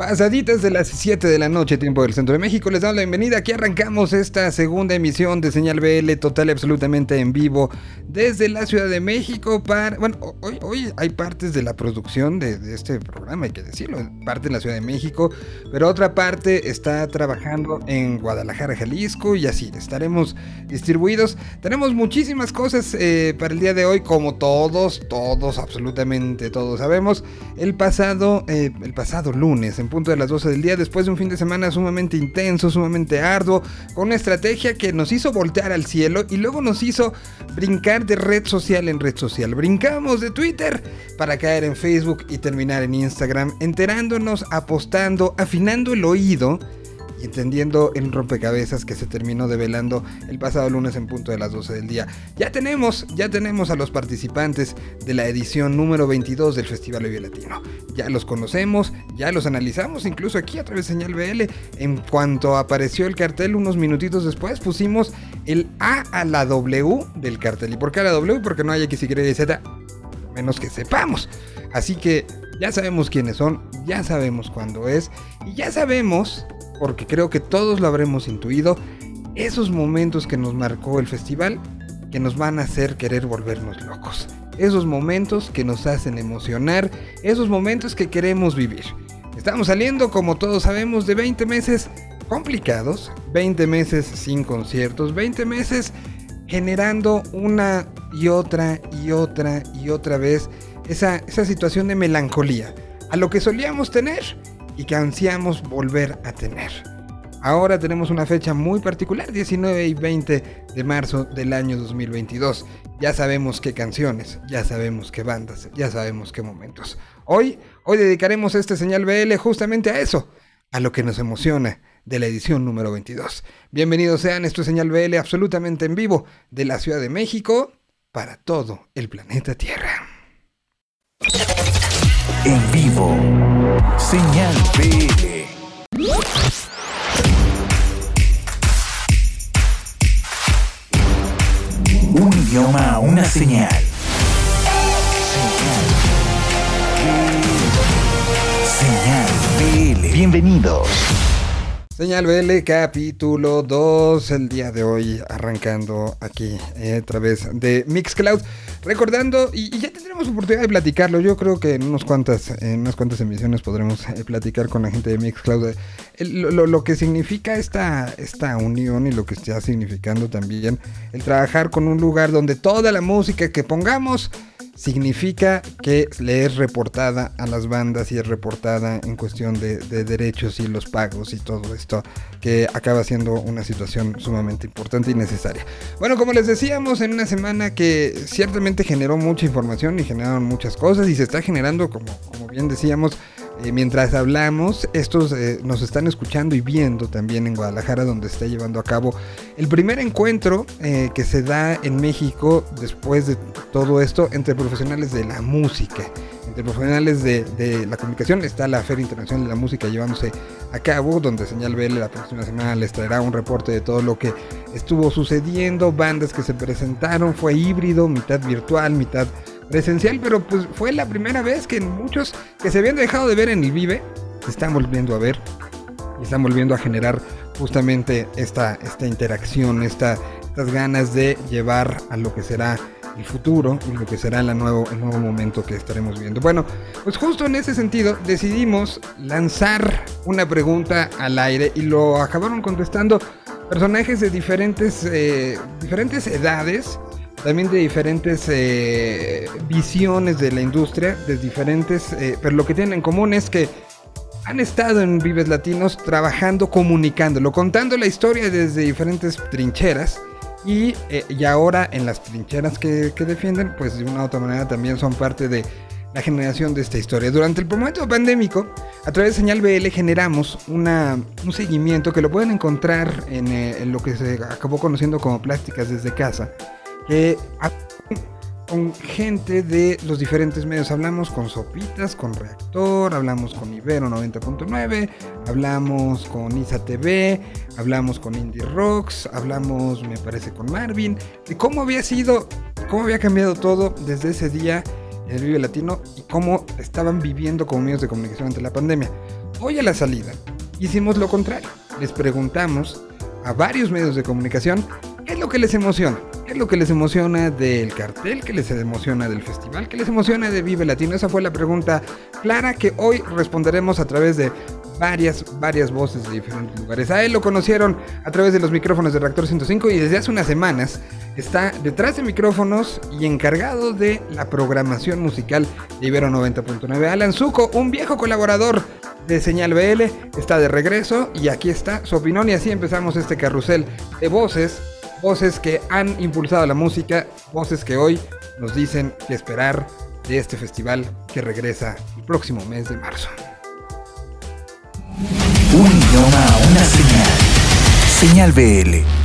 Pasaditas de las 7 de la noche, tiempo del centro de México, les damos la bienvenida. Aquí arrancamos esta segunda emisión de Señal BL total y absolutamente en vivo desde la Ciudad de México. Para, bueno, hoy, hay partes de la producción de, de, este programa, hay que decirlo, parte en la Ciudad de México, pero otra parte está trabajando en Guadalajara, Jalisco y así estaremos distribuidos. Tenemos muchísimas cosas eh, para el día de hoy, como todos, todos, absolutamente todos sabemos. El pasado, eh, el pasado lunes, en punto de las 12 del día, después de un fin de semana sumamente intenso, sumamente arduo, con una estrategia que nos hizo voltear al cielo y luego nos hizo brincar de red social en red social. Brincamos de Twitter para caer en Facebook y terminar en Instagram, enterándonos, apostando, afinando el oído y entendiendo el rompecabezas que se terminó develando el pasado lunes en punto de las 12 del día. Ya tenemos, ya tenemos a los participantes de la edición número 22 del Festival Vive Latino. Ya los conocemos, ya los analizamos, incluso aquí a través de Señal BL. En cuanto apareció el cartel, unos minutitos después pusimos el A a la W del cartel. ¿Y por qué a la W? Porque no hay X, Y Z, menos que sepamos. Así que ya sabemos quiénes son, ya sabemos cuándo es y ya sabemos porque creo que todos lo habremos intuido, esos momentos que nos marcó el festival que nos van a hacer querer volvernos locos. Esos momentos que nos hacen emocionar, esos momentos que queremos vivir. Estamos saliendo, como todos sabemos, de 20 meses complicados, 20 meses sin conciertos, 20 meses generando una y otra y otra y otra vez esa, esa situación de melancolía a lo que solíamos tener y que ansiamos volver a tener. Ahora tenemos una fecha muy particular, 19 y 20 de marzo del año 2022. Ya sabemos qué canciones, ya sabemos qué bandas, ya sabemos qué momentos. Hoy, hoy dedicaremos este señal BL justamente a eso, a lo que nos emociona de la edición número 22. Bienvenidos sean, esto es señal BL absolutamente en vivo de la Ciudad de México para todo el planeta Tierra. En vivo. Señal BL. Un idioma, una señal. Señal BL. Bienvenidos. Señal BL capítulo 2 el día de hoy arrancando aquí eh, a través de Mixcloud. Recordando y, ya tendremos oportunidad de platicarlo yo creo que en unas cuantas en unas cuantas emisiones podremos eh, platicar con la gente de Mixcloud el, lo, lo, que significa esta esta unión y lo que está significando también el trabajar con un lugar donde toda la música que pongamos significa que le es reportada a las bandas y es reportada en cuestión de, de, derechos y los pagos y todo esto, que acaba siendo una situación sumamente importante y necesaria. Bueno, como les decíamos, en una semana que ciertamente generó mucha información y generaron muchas cosas y se está generando, como bien decíamos, eh, mientras hablamos, estos eh, nos están escuchando y viendo también en Guadalajara, donde está llevando a cabo el primer encuentro eh, que se da en México después de todo esto entre profesionales de la música, entre profesionales de, la comunicación. Está la Feria Internacional de la Música llevándose a cabo, donde Señal BL la próxima semana les traerá un reporte de todo lo que estuvo sucediendo, bandas que se presentaron, fue híbrido, mitad virtual, mitad presencial, pero pues fue la primera vez que muchos que se habían dejado de ver en el Vive se están volviendo a ver y están volviendo a generar justamente esta, esta interacción, esta, estas ganas de llevar a lo que será el futuro y lo que será la nuevo, el nuevo momento que estaremos viendo. Bueno, pues justo en ese sentido decidimos lanzar una pregunta al aire y lo acabaron contestando personajes de diferentes, eh, diferentes edades, también de diferentes eh, visiones de la industria, de diferentes, eh, pero lo que tienen en común es que han estado en Vives Latinos trabajando, comunicándolo, contando la historia desde diferentes trincheras. Y, eh, y ahora en las trincheras que, que, defienden, pues de una u otra manera también son parte de la generación de esta historia. Durante el momento pandémico, a través de Señal BL generamos una, un seguimiento que lo pueden encontrar en, en lo que se acabó conociendo como plásticas desde casa eh, con gente de los diferentes medios. Hablamos con Sopitas, con Reactor, hablamos con Ibero 90.9, hablamos con Isa TV, hablamos con Indie Rocks, hablamos, me parece, con Marvin, de cómo había sido, cómo había cambiado todo desde ese día en el Vive Latino y cómo estaban viviendo como medios de comunicación ante la pandemia. Hoy a la salida hicimos lo contrario. Les preguntamos a varios medios de comunicación qué es lo que les emociona. ¿Qué es lo que les emociona del cartel? ¿Qué les emociona del festival? ¿Qué les emociona de Vive Latino? Esa fue la pregunta clara que hoy responderemos a través de varias, varias voces de diferentes lugares. A él lo conocieron a través de los micrófonos de Reactor 105 y desde hace unas semanas está detrás de micrófonos y encargado de la programación musical de Ibero 90.9. Alan Zuko, un viejo colaborador de Señal BL, está de regreso y aquí está su opinión y así empezamos este carrusel de voces, voces que han impulsado la música, voces que hoy nos dicen que esperar de este festival que regresa el próximo mes de marzo. Un idioma, una señal. Señal BL.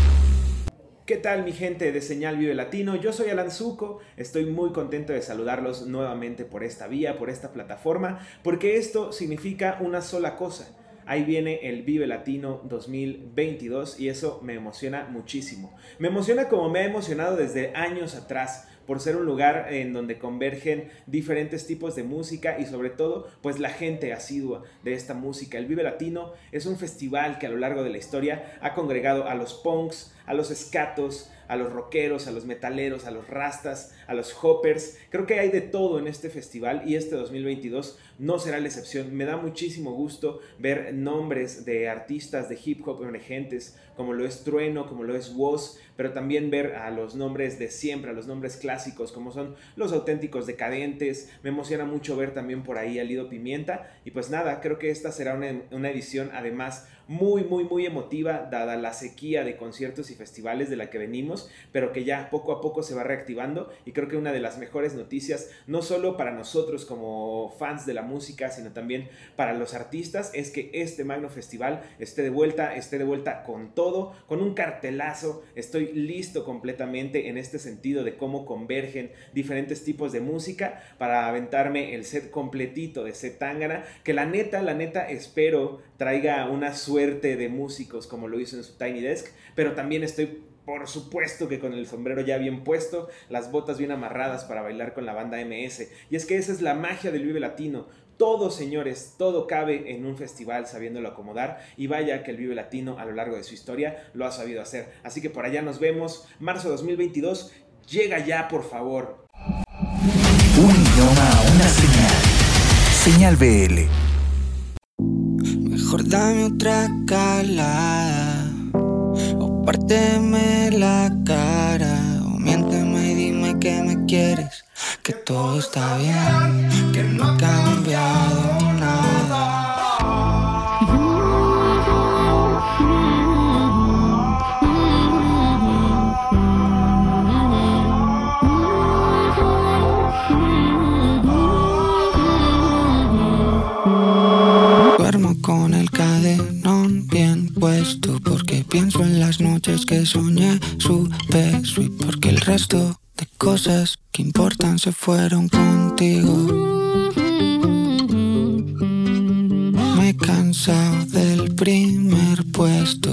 ¿Qué tal mi gente de Señal Vive Latino? Yo soy Alan Zuko, estoy muy contento de saludarlos nuevamente por esta vía, por esta plataforma, porque esto significa una sola cosa. Ahí viene el Vive Latino 2022 y eso me emociona muchísimo. Me emociona como me ha emocionado desde años atrás por ser un lugar en donde convergen diferentes tipos de música y sobre todo pues la gente asidua de esta música. El Vive Latino es un festival que a lo largo de la historia ha congregado a los punks, a los escatos, a los rockeros, a los metaleros, a los rastas, a los hoppers. Creo que hay de todo en este festival y este 2022 no será la excepción. Me da muchísimo gusto ver nombres de artistas de hip hop emergentes como lo es Trueno, como lo es Woz, pero también ver a los nombres de siempre, a los nombres clásicos como son los auténticos decadentes. Me emociona mucho ver también por ahí a Lido Pimienta y pues nada, creo que esta será una, una edición además muy, muy, muy emotiva, dada la sequía de conciertos y festivales de la que venimos, pero que ya poco a poco se va reactivando y creo que una de las mejores noticias, no solo para nosotros como fans de la música, sino también para los artistas, es que este Magno Festival esté de vuelta, esté de vuelta con todo, con un cartelazo, estoy listo completamente en este sentido de cómo convergen diferentes tipos de música para aventarme el set completito de set Tangana, que la neta, la neta espero traiga una suerte de músicos como lo hizo en su Tiny Desk, pero también estoy por supuesto que con el sombrero ya bien puesto, las botas bien amarradas para bailar con la banda MS. Y es que esa es la magia del Vive Latino. Todo, señores, todo cabe en un festival sabiéndolo acomodar y vaya que el Vive Latino a lo largo de su historia lo ha sabido hacer. Así que por allá nos vemos. Marzo 2022, llega ya, por favor. Un idioma, una señal. Señal BL. Mejor dame otra calada párteme la cara o miénteme y dime que me quieres, que todo está bien, que no ha cambiado porque pienso en las noches que soñé su beso y porque el resto de cosas que importan se fueron contigo. Me he cansado del primer puesto.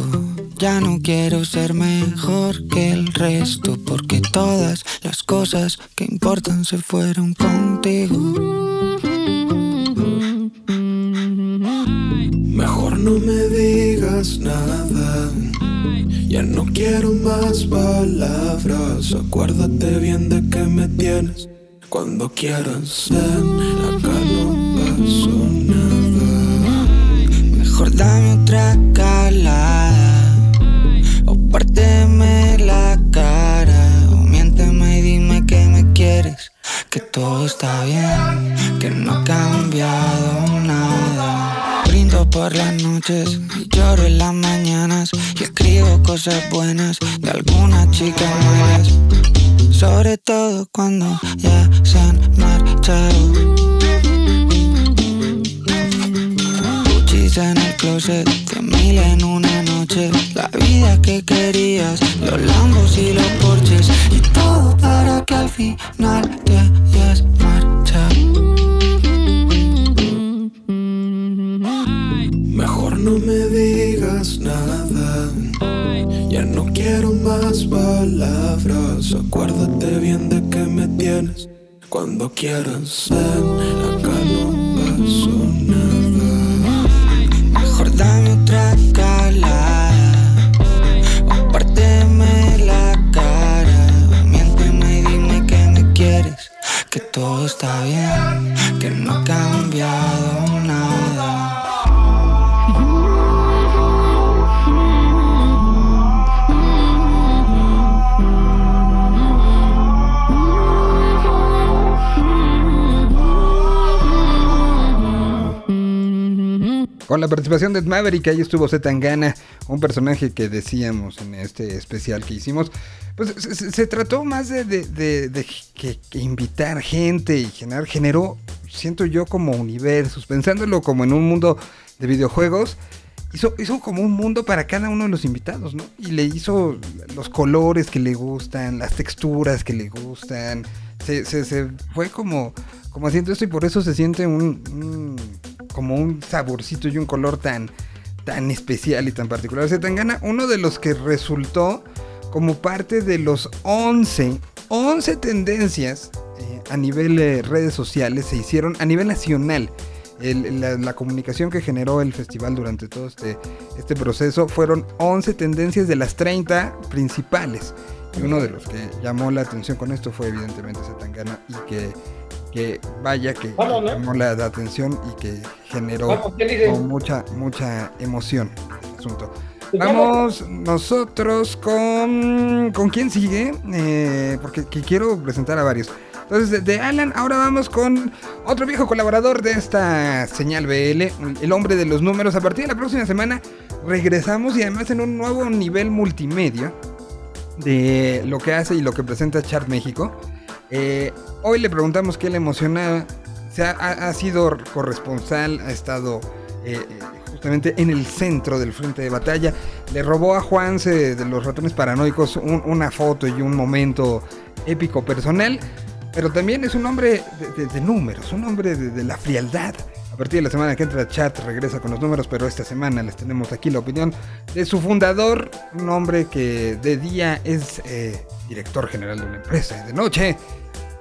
Ya no quiero ser mejor que el resto porque todas las cosas que importan se fueron contigo. No me digas nada. Ya no quiero más palabras. Acuérdate bien de que me tienes. Cuando quieras, ven. Acá no pasó nada. Mejor dame otra calada o párteme la cara o miénteme y dime que me quieres, que todo está bien, que no ha cambiado nada. Brindo por las noches lloro en las mañanas y escribo cosas buenas de algunas chicas malas, sobre todo cuando ya se han marchado. Gucci's en el closet, de mil en una noche. La vida que querías, los lambos y los porches. Y todo para que al final te hayas marchado. no me digas nada. Ya no quiero más palabras. Acuérdate bien de que me tienes cuando quieras. Ven, acá no pasó nada. Mejor dame otra calada. O la cara. Miénteme y dime que me quieres. Que todo está bien. Que no ha cambiado. Con la participación de Maverick, ahí estuvo Zetangana, un personaje que decíamos en este especial que hicimos. Pues se, trató más de, de- de- que, invitar gente y generar, generó, siento yo, como universos, pensándolo como en un mundo de videojuegos. Hizo, hizo como un mundo para cada uno de los invitados, ¿no? Y le hizo los colores que le gustan, las texturas que le gustan. Se, se- fue como, como haciendo esto y por eso se siente un- como un saborcito y un color tan, tan especial y tan particular. Zetangana, uno de los que resultó como parte de los 11, 11 tendencias eh, a nivel eh, redes sociales se hicieron a nivel nacional. La comunicación que generó el festival durante todo este, este proceso fueron 11 tendencias de las 30 principales. Y uno de los que llamó la atención con esto fue evidentemente Zetangana y que, que vaya que, Vamos, ¿no? llamó la, la atención y que generó mucha, mucha emoción el asunto. Pues Vamos nosotros con... ¿Con quién sigue? Eh, porque que quiero presentar a varios. Entonces, de Alan, ahora vamos con otro viejo colaborador de esta señal BL, el hombre de los números. A partir de la próxima semana regresamos y además en un nuevo nivel multimedia de lo que hace y lo que presenta Chart México. Eh, hoy le preguntamos qué le emocionaba. Se ha, sido corresponsal, ha estado eh, eh, justamente en el centro del frente de batalla. Le robó a Juanse de los ratones paranoicos un- una foto y un momento épico personal. Pero también es un hombre de, números, un hombre de la frialdad. Partir de la semana que entra chat regresa con los números, pero esta semana les tenemos aquí la opinión de su fundador, un hombre que de día es eh, director general de una empresa y de noche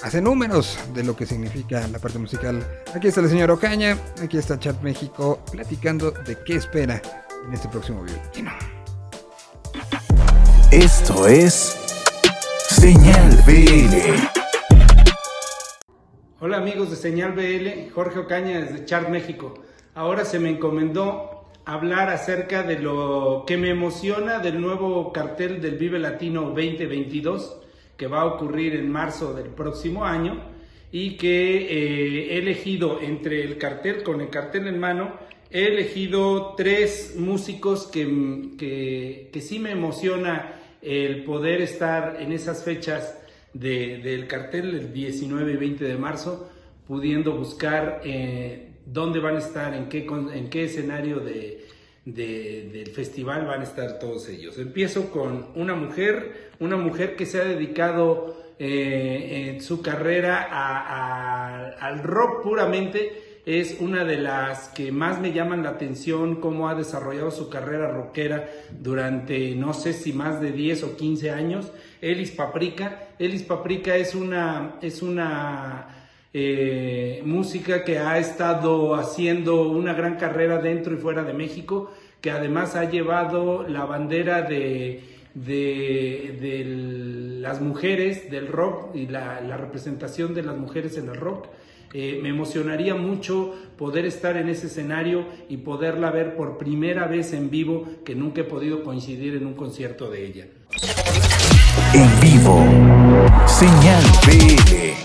hace números de lo que significa la parte musical. Aquí está el señor Ocaña, aquí está Chat México platicando de qué espera en este próximo video. Esto es Señal BL. Hola amigos de Señal BL, Jorge Ocaña desde Chart México. Ahora se me encomendó hablar acerca de lo que me emociona del nuevo cartel del Vive Latino 2022 que va a ocurrir en marzo del próximo año y que eh, he elegido entre el cartel, con el cartel en mano, he elegido tres músicos que, que, que sí me emociona el poder estar en esas fechas de- del cartel, el 19 y 20 de marzo, pudiendo buscar eh, dónde van a estar, en qué, en qué escenario de, de- del festival van a estar todos ellos. Empiezo con una mujer, una mujer que se ha dedicado eh, en su carrera al rock puramente. Es una de las que más me llaman la atención, cómo ha desarrollado su carrera rockera durante no sé si más de 10 o 15 años. Elis Paprika. Elis Paprika es una, es una eh, música que ha estado haciendo una gran carrera dentro y fuera de México, que además ha llevado la bandera de, de, las mujeres del rock y la, la representación de las mujeres en el rock. Eh, me emocionaría mucho poder estar en ese escenario y poderla ver por primera vez en vivo, que nunca he podido coincidir en un concierto de ella. En vivo. Señal BL.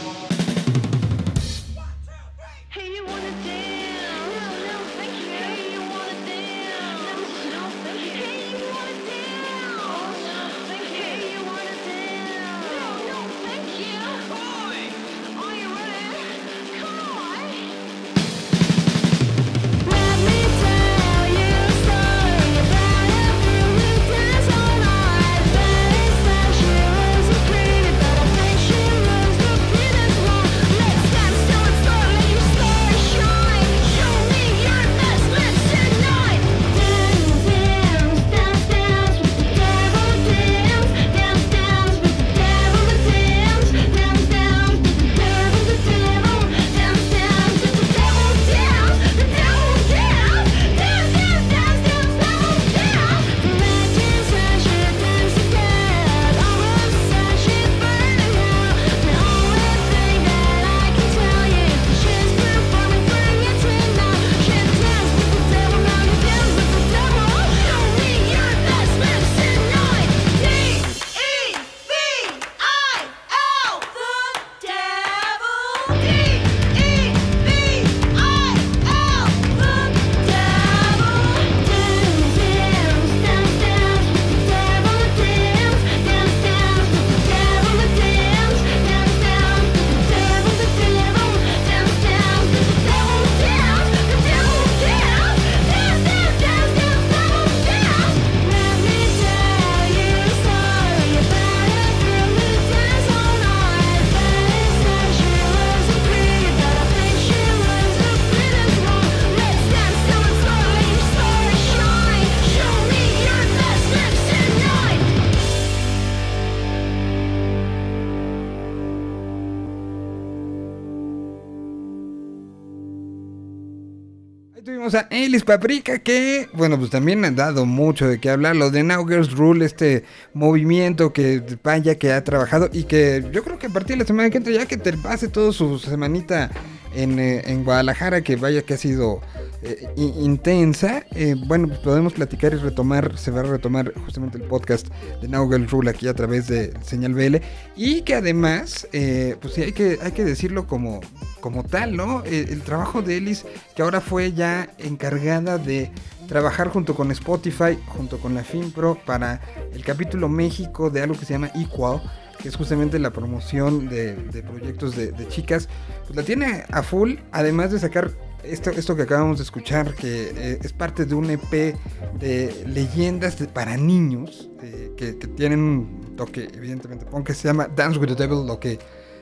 Tuvimos a Elis Paprika, que, bueno, pues también han dado mucho de qué hablar. Lo de Now Girls Rule, este movimiento que vaya que ha trabajado y que yo creo que a partir de la semana que entra, ya que te pase toda su semanita en, eh, en Guadalajara, que vaya que ha sido eh, intensa, eh, bueno, pues podemos platicar y retomar, se va a retomar justamente el podcast de Now Girls Rule aquí a través de Señal BL. Y que además, eh, pues sí, hay que, hay que decirlo como, como tal, ¿no? El, trabajo de Elis, que ahora fue ya encargada de trabajar junto con Spotify, junto con la FinPro, para el capítulo México de algo que se llama Equal, que es justamente la promoción de, de proyectos de, de chicas. Pues la tiene a full, además de sacar esto, esto que acabamos de escuchar, que eh, es parte de un EP de leyendas para niños, eh, que, tienen un toque, evidentemente, punk, que se llama Dance with the Devil, lo que,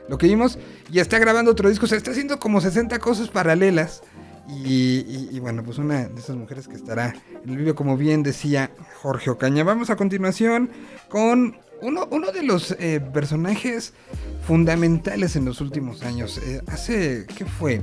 lo que vimos, y está grabando otro disco, o sea, está haciendo como 60 cosas paralelas. Y, y- bueno, pues una de esas mujeres que estará en el video, como bien decía Jorge Ocaña. Vamos a continuación con uno, uno de los eh, personajes fundamentales en los últimos años. Hace, ¿qué fue?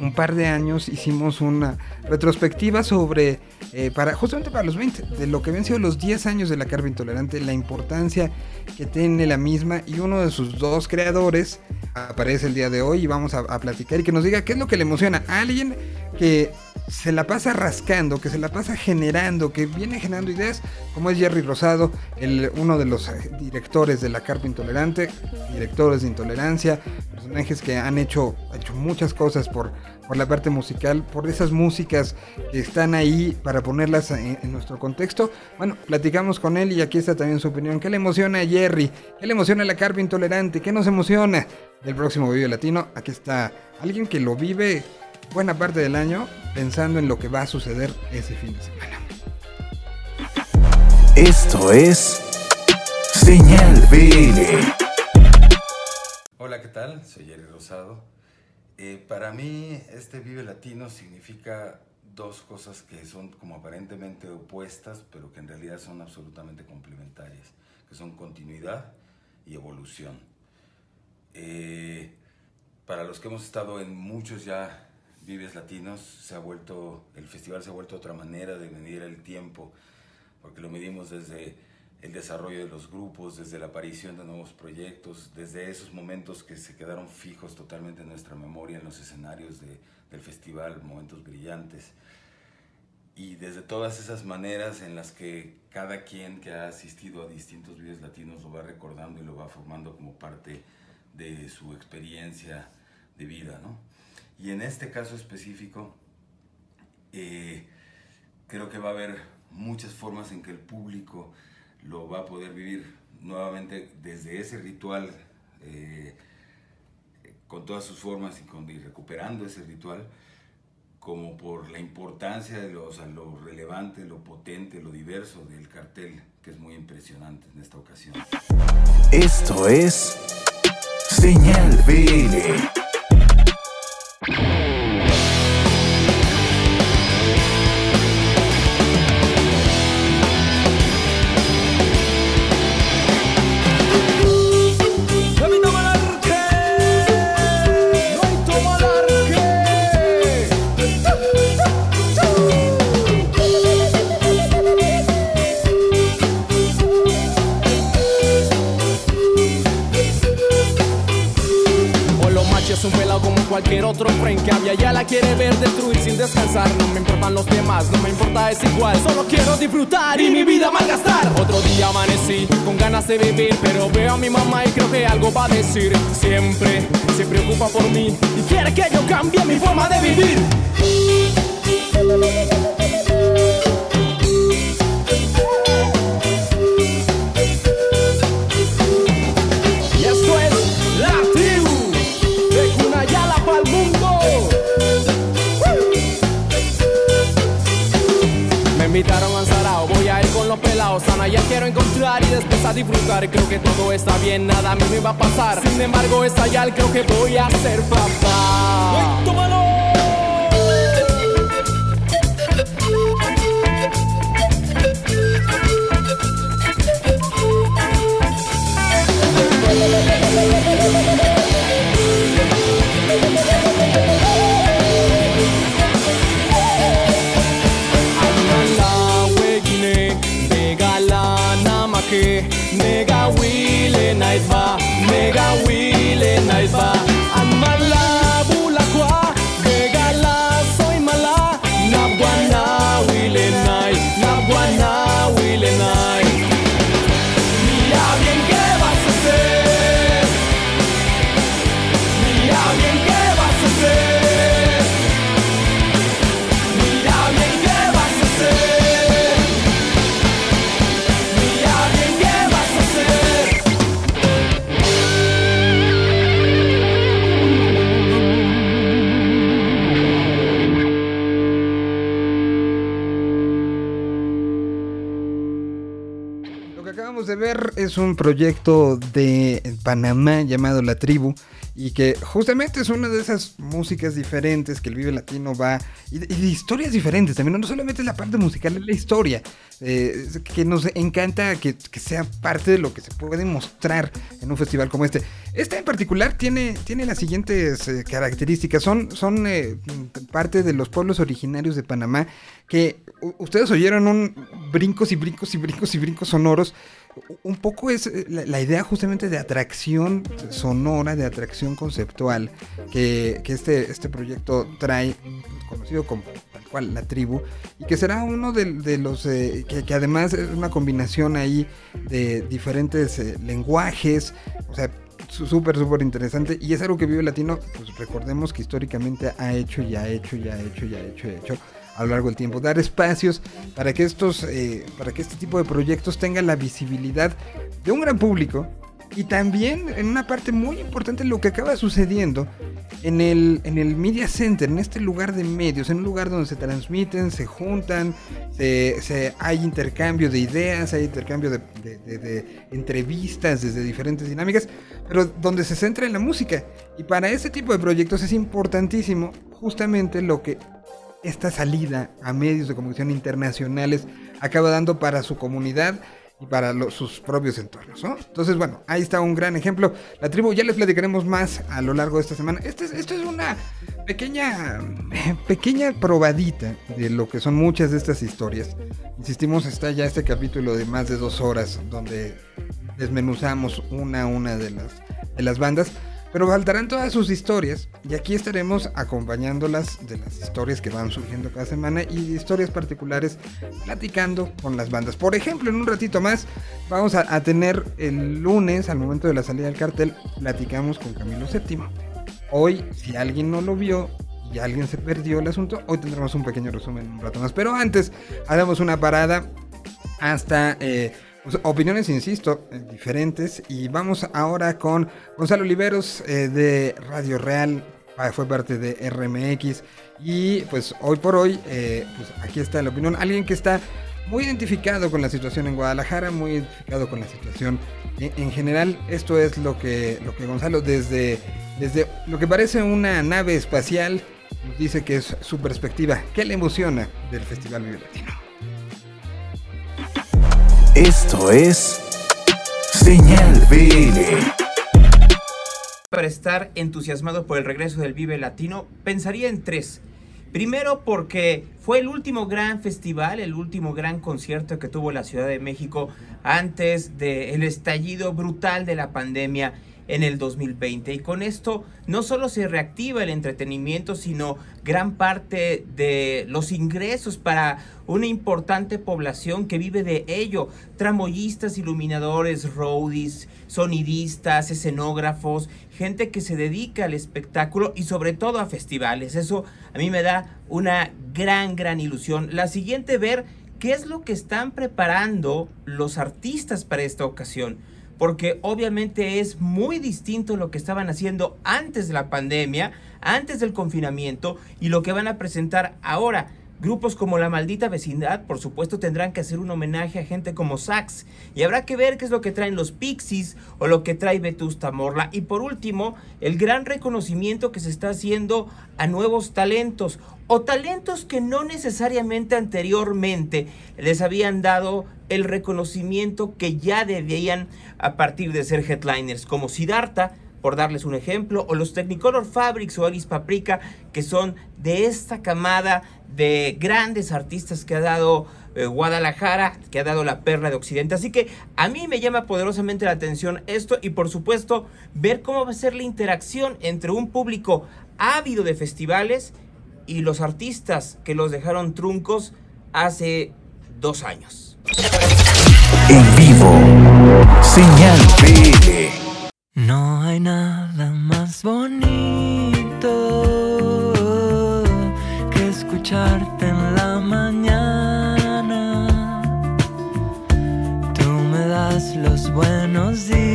Un par de años hicimos una retrospectiva sobre, eh, para justamente para los 20, de lo que habían sido los 10 años de la carga intolerante, la importancia que tiene la misma y uno de sus dos creadores aparece el día de hoy y vamos a, a platicar y que nos diga qué es lo que le emociona a alguien que se la pasa rascando, que se la pasa generando, que viene generando ideas, como es Jerry Rosado, el, uno de los eh, directores de la Carpa Intolerante, directores de Intolerancia, personajes que han hecho, hecho muchas cosas por, por la parte musical, por esas músicas que están ahí para ponerlas en, nuestro contexto. Bueno, platicamos con él y aquí está también su opinión. ¿Qué le emociona a Jerry? ¿Qué le emociona a la Carpa Intolerante? ¿Qué nos emociona del próximo Vive Latino? Aquí está alguien que lo vive buena parte del año pensando en lo que va a suceder ese fin de semana. Esto es Señal BL. Hola, ¿qué tal? Soy Jerry Rosado. Eh, para mí, este Vive Latino significa dos cosas que son como aparentemente opuestas, pero que en realidad son absolutamente complementarias, que son continuidad y evolución. Eh, para los que hemos estado en muchos ya Vives Latinos, se ha vuelto, el festival se ha vuelto otra manera de medir el tiempo, porque lo medimos desde el desarrollo de los grupos, desde la aparición de nuevos proyectos, desde esos momentos que se quedaron fijos totalmente en nuestra memoria en los escenarios de- del festival, momentos brillantes. Y desde todas esas maneras en las que cada quien que ha asistido a distintos Vives Latinos lo va recordando y lo va formando como parte de su experiencia de vida, ¿no? Y en este caso específico, eh, creo que va a haber muchas formas en que el público lo va a poder vivir nuevamente desde ese ritual, eh, con todas sus formas y, recuperando ese ritual, como por la importancia de lo, lo relevante, lo potente, lo diverso del cartel, que es muy impresionante en esta ocasión. Esto es Señal BL. Siempre se preocupa por mí y quiere que yo cambie mi forma de vivir Creo que todo está bien, nada a mí me va a pasar. Sin embargo, esta ya creo que voy a ser papá. ¡Tómalo! Ver es un proyecto de Panamá llamado La Tribu y que justamente es una de esas músicas diferentes que el Vive Latino va y de, historias diferentes también, no solamente es la parte musical, es la historia eh, que nos encanta que, sea parte de lo que se puede mostrar en un festival como este. Este en particular tiene, tiene las siguientes eh, características, son, son eh, parte de los pueblos originarios de Panamá que ustedes oyeron un brincos y brincos y brincos y brincos sonoros un poco es eh, la, idea justamente de atracción sonora, de atracción conceptual que, que este, este proyecto trae, conocido como tal cual la tribu, y que será uno de, los eh, que, además es una combinación ahí de diferentes eh, lenguajes, o sea, súper, súper interesante, y es algo que Vive Latino, pues recordemos que históricamente ha hecho y ha hecho y ha hecho y ha hecho y ha hecho a lo largo del tiempo, dar espacios para que estos, eh, para que este tipo de proyectos tengan la visibilidad de un gran público y también en una parte muy importante lo que acaba sucediendo en el, en el Media Center, en este lugar de medios, en un lugar donde se transmiten, se juntan, se, se- hay intercambio de ideas, hay intercambio de, de- de- de entrevistas desde diferentes dinámicas, pero donde se centra en la música. Y para ese tipo de proyectos es importantísimo justamente lo que esta salida a medios de comunicación internacionales acaba dando para su comunidad y para los- sus propios entornos. ¿no? Entonces, bueno, ahí está un gran ejemplo. La tribu, ya les platicaremos más a lo largo de esta semana. Este es- esto es una pequeña, pequeña probadita de lo que son muchas de estas historias. Insistimos, está ya este capítulo de más de dos horas donde desmenuzamos una a una de las, de las bandas. Pero faltarán todas sus historias y aquí estaremos acompañándolas de las historias que van surgiendo cada semana y historias particulares platicando con las bandas. Por ejemplo, en un ratito más vamos a, tener el lunes, al momento de la salida del cartel, platicamos con Camilo VII. Hoy, si alguien no lo vio y alguien se perdió el asunto, hoy tendremos un pequeño resumen un rato más. Pero antes, hagamos una parada hasta eh, opiniones, insisto, eh, diferentes. Y vamos ahora con Gonzalo Oliveros eh, de Radio Real, ah, fue parte de RMX. Y pues hoy por hoy, eh, pues aquí está la opinión. Alguien que está muy identificado con la situación en Guadalajara, muy identificado con la situación en, en general. Esto es lo que, lo que Gonzalo desde, desde lo que parece una nave espacial nos dice que es su perspectiva. ¿Qué le emociona del Festival Vive Latino? Esto es Señal BL. Para estar entusiasmado por el regreso del Vive Latino, pensaría en tres. Primero porque fue el último gran festival, el último gran concierto que tuvo la Ciudad de México antes del estallido brutal de la pandemia en el 2020. Y con esto no solo se reactiva el entretenimiento, sino gran parte de los ingresos para una importante población que vive de ello. Tramoyistas, iluminadores, roadies, sonidistas, escenógrafos, gente que se dedica al espectáculo y sobre todo a festivales. Eso a mí me da una gran, gran ilusión. La siguiente, ver qué es lo que están preparando los artistas para esta ocasión porque obviamente es muy distinto lo que estaban haciendo antes de la pandemia, antes del confinamiento y lo que van a presentar ahora. Grupos como La Maldita Vecindad, por supuesto, tendrán que hacer un homenaje a gente como Sax. Y habrá que ver qué es lo que traen los Pixies o lo que trae Vetusta Morla. Y por último, el gran reconocimiento que se está haciendo a nuevos talentos o talentos que no necesariamente anteriormente les habían dado el reconocimiento que ya debían a partir de ser headliners, como Siddhartha, por darles un ejemplo, o los Technicolor Fabrics o Alice Paprika, que son de esta camada de grandes artistas que ha dado eh, Guadalajara, que ha dado la perla de Occidente. Así que a mí me llama poderosamente la atención esto y por supuesto ver cómo va a ser la interacción entre un público ávido de festivales y los artistas que los dejaron truncos hace dos años. En vivo. Señal BL. No hay nada más bonito que escucharte en la mañana. Tú me das los buenos días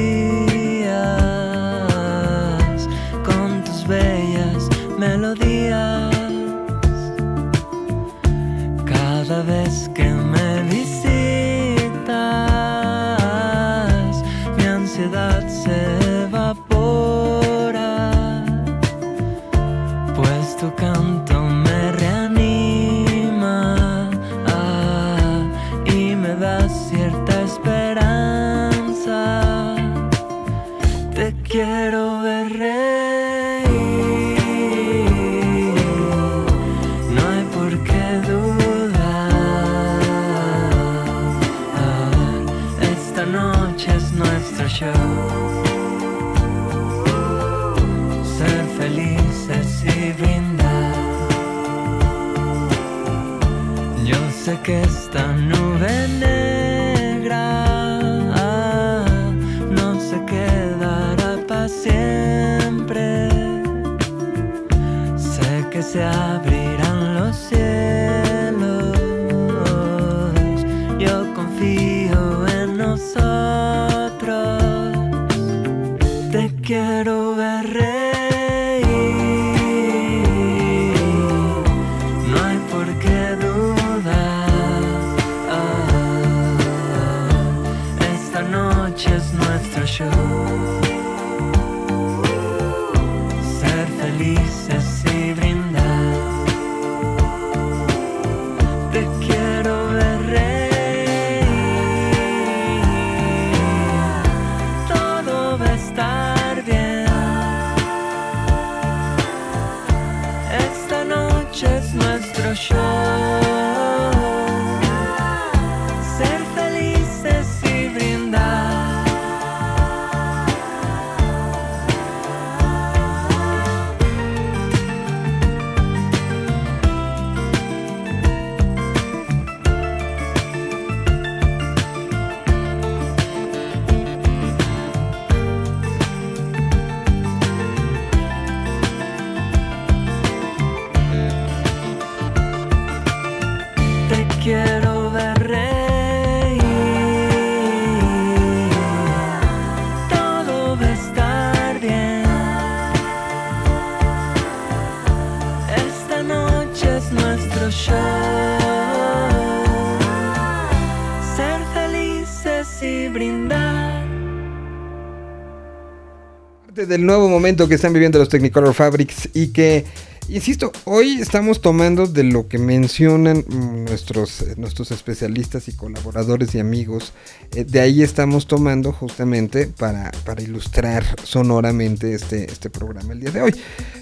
del nuevo momento que están viviendo los Technicolor Fabrics y que, insisto, hoy estamos tomando de lo que mencionan nuestros, nuestros especialistas y colaboradores y amigos. Eh, de ahí estamos tomando justamente para, para ilustrar sonoramente este, este programa el día de hoy.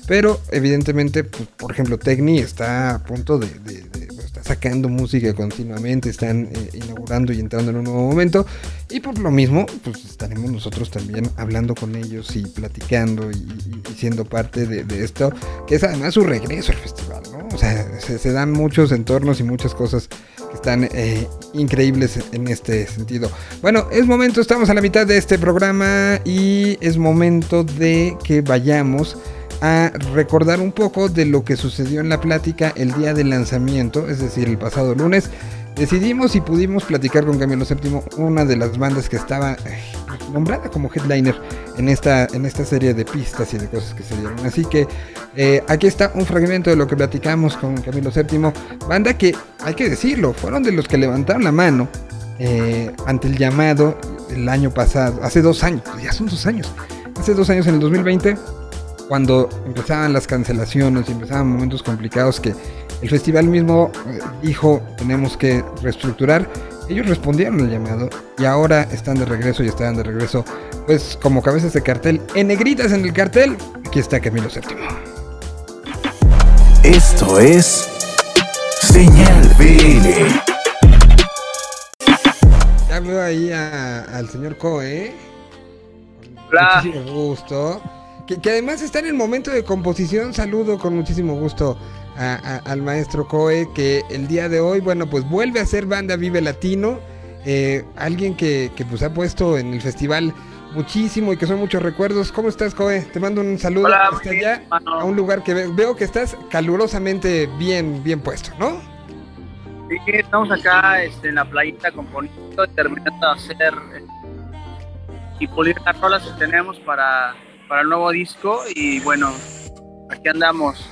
Pero evidentemente, pues, por ejemplo, Tecni está a punto de... de- está sacando música continuamente, están eh, inaugurando y entrando en un nuevo momento. Y por lo mismo, pues estaremos nosotros también hablando con ellos y platicando y, siendo parte de esto, que es además su regreso al festival, ¿no? O sea, se, dan muchos entornos y muchas cosas que están eh, increíbles en este sentido. Bueno, es momento, estamos a la mitad de este programa y es momento de que vayamos a recordar un poco de lo que sucedió en la plática el día del lanzamiento, es decir, el pasado lunes. Decidimos y pudimos platicar con Camilo VII, una de las bandas que estaba eh, nombrada como headliner en esta, en esta serie de pistas y de cosas que se dieron. Así que eh, aquí está un fragmento de lo que platicamos con Camilo VII, banda que, hay que decirlo, fueron de los que levantaron la mano eh, ante el llamado el año pasado, hace dos años, ya son dos años, hace dos años en el 2020 cuando empezaban las cancelaciones y empezaban momentos complicados que el festival mismo eh, dijo tenemos que reestructurar, ellos respondieron al llamado y ahora están de regreso y están de regreso pues como cabezas de cartel en negritas en el cartel. Aquí está Camilo VII. Esto es Señal BL. Ya veo ahí a- al señor Coe. Hola. Muchísimo gusto. Que, que además está en el momento de composición. Saludo con muchísimo gusto a- a- al maestro Coe, que el día de hoy, bueno, pues vuelve a ser banda Vive Latino. Eh, alguien que, que, pues ha puesto en el festival muchísimo y que son muchos recuerdos. ¿Cómo estás, Coe? Te mando un saludo Hola, hasta bien, allá, hermano. a un lugar que ve- veo que estás calurosamente bien, bien puesto, ¿no? Sí, estamos acá este, en la playita componiendo, terminando de hacer eh, y pulir las rolas que tenemos para, para el nuevo disco y bueno, aquí andamos.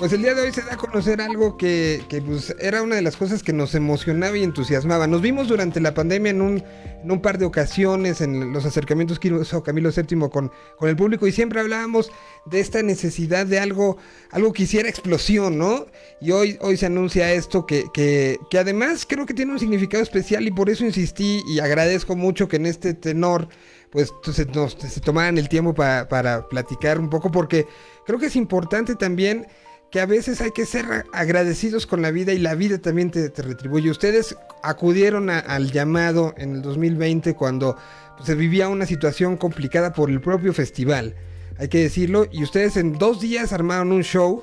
Pues el día de hoy se da a conocer algo que, que, pues, era una de las cosas que nos emocionaba y entusiasmaba. Nos vimos durante la pandemia en un, en un par de ocasiones en los acercamientos que hizo Camilo VII con, con el público y siempre hablábamos de esta necesidad de algo, algo que hiciera explosión, ¿no? Y hoy, hoy se anuncia esto que, que, que además creo que tiene un significado especial y por eso insistí y agradezco mucho que en este tenor pues se, nos, se tomaran el tiempo pa- para platicar un poco porque creo que es importante también que a veces hay que ser agradecidos con la vida y la vida también te, retribuye. Ustedes acudieron al llamado en el 2020 cuando pues, se vivía una situación complicada por el propio festival, hay que decirlo, y ustedes en dos días armaron un show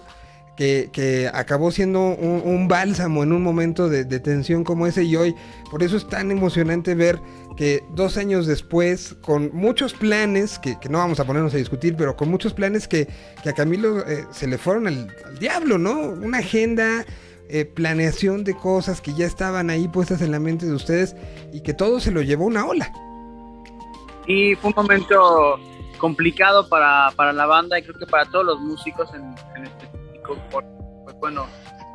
que, que acabó siendo un, un bálsamo en un momento de, de tensión como ese y hoy por eso es tan emocionante ver que dos años después, con muchos planes, que, que no vamos a ponernos a discutir, pero con muchos planes que, que a Camilo eh, se le fueron al, diablo, ¿no? Una agenda, eh, planeación de cosas que ya estaban ahí puestas en la mente de ustedes y que todo se lo llevó una ola. Y fue un momento complicado para, para la banda y creo que para todos los músicos en, específico, porque pues, bueno,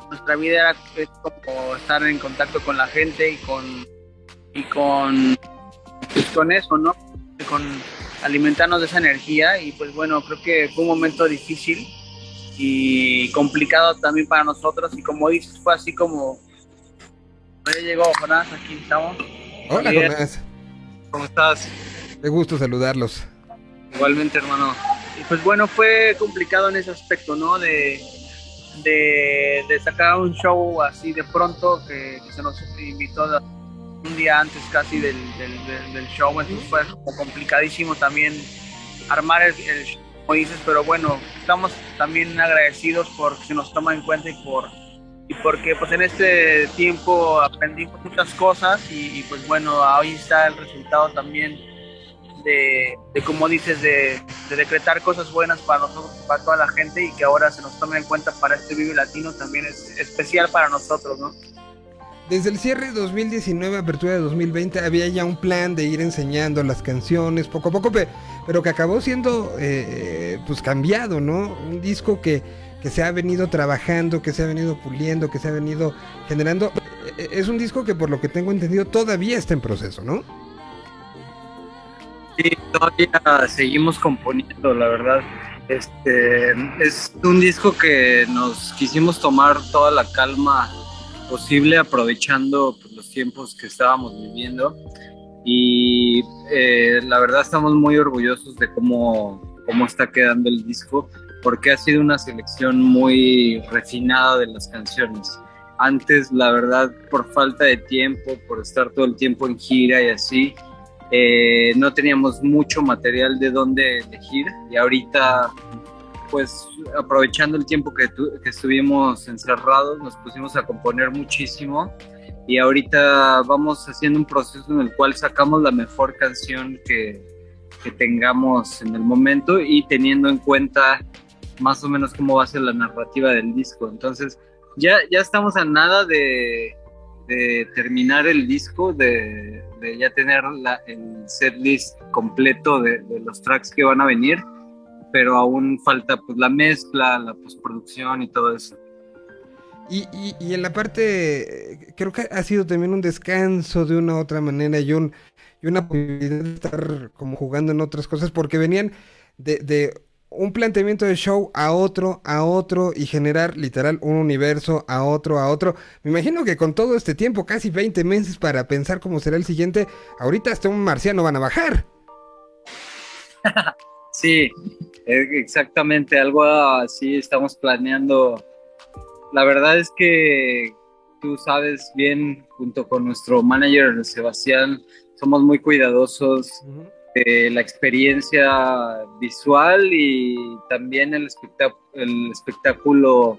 nuestra vida era es como estar en contacto con la gente y con y con con eso, ¿no? Con alimentarnos de esa energía y pues bueno, creo que fue un momento difícil y complicado también para nosotros y como dices, fue así como ya llegó Jonás, aquí estamos. Hola, Bien. Jonás. ¿Cómo estás? Qué gusto saludarlos. Igualmente, hermano. Y pues bueno, fue complicado en ese aspecto, ¿no? De, de, de sacar un show así de pronto que, que se nos invitó de- un día antes casi del, del, show, entonces fue como complicadísimo también armar el, show, como dices, pero bueno, estamos también agradecidos por que nos toma en cuenta y por y porque pues en este tiempo aprendimos muchas cosas y, pues bueno, hoy está el resultado también de, de como dices, de, de decretar cosas buenas para nosotros, para toda la gente y que ahora se nos tome en cuenta para este Vive Latino también es especial para nosotros, ¿no? Desde el cierre 2019, apertura de 2020, había ya un plan de ir enseñando las canciones poco a poco, pe- pero que acabó siendo eh, pues cambiado, ¿no? Un disco que, que se ha venido trabajando, que se ha venido puliendo, que se ha venido generando. Eh, Es un disco que por lo que tengo entendido todavía está en proceso, ¿no? Sí, todavía seguimos componiendo, la verdad. Este es un disco que nos quisimos tomar toda la calma posible, aprovechando pues, los tiempos que estábamos viviendo. Y eh, la verdad estamos muy orgullosos de cómo, cómo está quedando el disco, porque ha sido una selección muy refinada de las canciones. Antes, la verdad, por falta de tiempo, por estar todo el tiempo en gira y así, eh, no teníamos mucho material de dónde elegir y ahorita pues aprovechando el tiempo que, tu- que estuvimos encerrados nos pusimos a componer muchísimo y ahorita vamos haciendo un proceso en el cual sacamos la mejor canción que, que tengamos en el momento y teniendo en cuenta más o menos cómo va a ser la narrativa del disco. Entonces ya, ya estamos a nada de, de terminar el disco, de, de ya tener la, el set list completo de los tracks que van a venir, pero aún falta pues la mezcla, la postproducción y todo eso. Y, y- y en la parte, creo que ha sido también un descanso de una u otra manera y, un, y una posibilidad de estar como jugando en otras cosas, porque venían de, de un planteamiento de show a otro, a otro, y generar literal un universo a otro, a otro. Me imagino que con todo este tiempo, casi 20 meses para pensar cómo será el siguiente, ahorita hasta un marciano van a bajar. Sí, eh, exactamente, algo así estamos planeando. La verdad es que tú sabes bien, junto con nuestro manager Sebastián, somos muy cuidadosos de la experiencia visual y también el, el espectáculo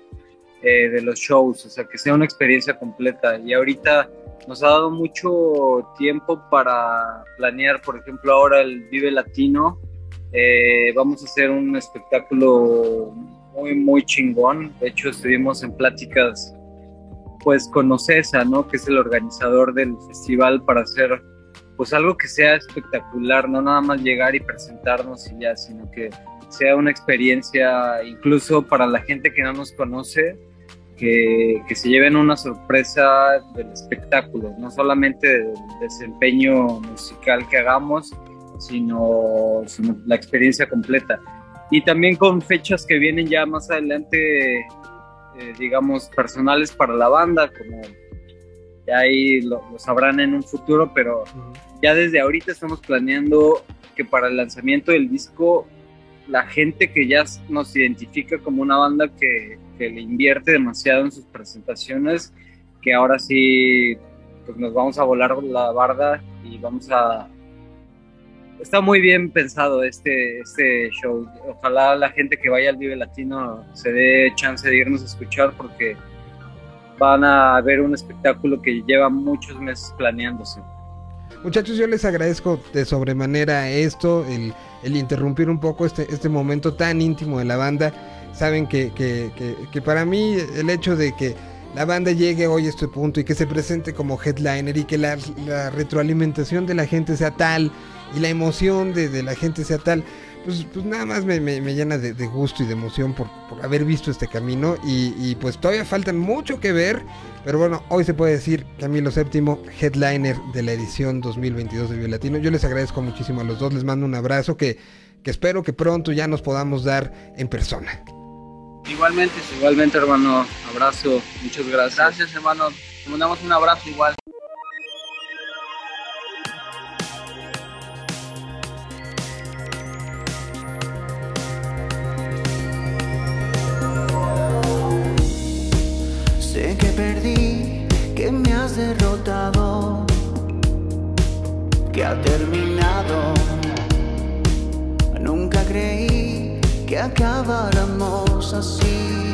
eh, de los shows, o sea, que sea una experiencia completa. Y ahorita nos ha dado mucho tiempo para planear, por ejemplo, ahora el Vive Latino. Eh, vamos a hacer un espectáculo muy, muy chingón. De hecho, estuvimos en pláticas pues con Ocesa, ¿no? Que es el organizador del festival para hacer pues algo que sea espectacular, no nada más llegar y presentarnos y ya, sino que sea una experiencia incluso para la gente que no nos conoce, que, que se lleven una sorpresa del espectáculo, no solamente del desempeño musical que hagamos, sino, sino la experiencia completa. Y también con fechas que vienen ya más adelante, eh, digamos, personales para la banda, como ya ahí lo, lo sabrán en un futuro, pero ya desde ahorita estamos planeando que para el lanzamiento del disco la gente que ya nos identifica como una banda que, que le invierte demasiado en sus presentaciones, que ahora sí pues nos vamos a volar la barda y vamos a... Está muy bien pensado este, este show. Ojalá la gente que vaya al Vive Latino se dé chance de irnos a escuchar porque van a ver un espectáculo que lleva muchos meses planeándose. Muchachos, yo les agradezco de sobremanera esto, el, el interrumpir un poco este, este momento tan íntimo de la banda. Saben que, que, que, para mí el hecho de que la banda llegue hoy a este punto y que se presente como headliner y que la, la retroalimentación de la gente sea tal y la emoción de, de la gente sea tal, pues, pues nada más me, me- me llena de, de gusto y de emoción por, por haber visto este camino y, y pues todavía faltan mucho que ver, pero bueno, hoy se puede decir Camilo VII, headliner de la edición 2022 de Vive Latino. Yo les agradezco muchísimo a los dos, les mando un abrazo que, que espero que pronto ya nos podamos dar en persona. Igualmente, Igualmente, hermano, abrazo, muchas gracias. gracias hermano. Te mandamos un abrazo igual. Derrotado, que ha terminado. Nunca creí que acabáramos así.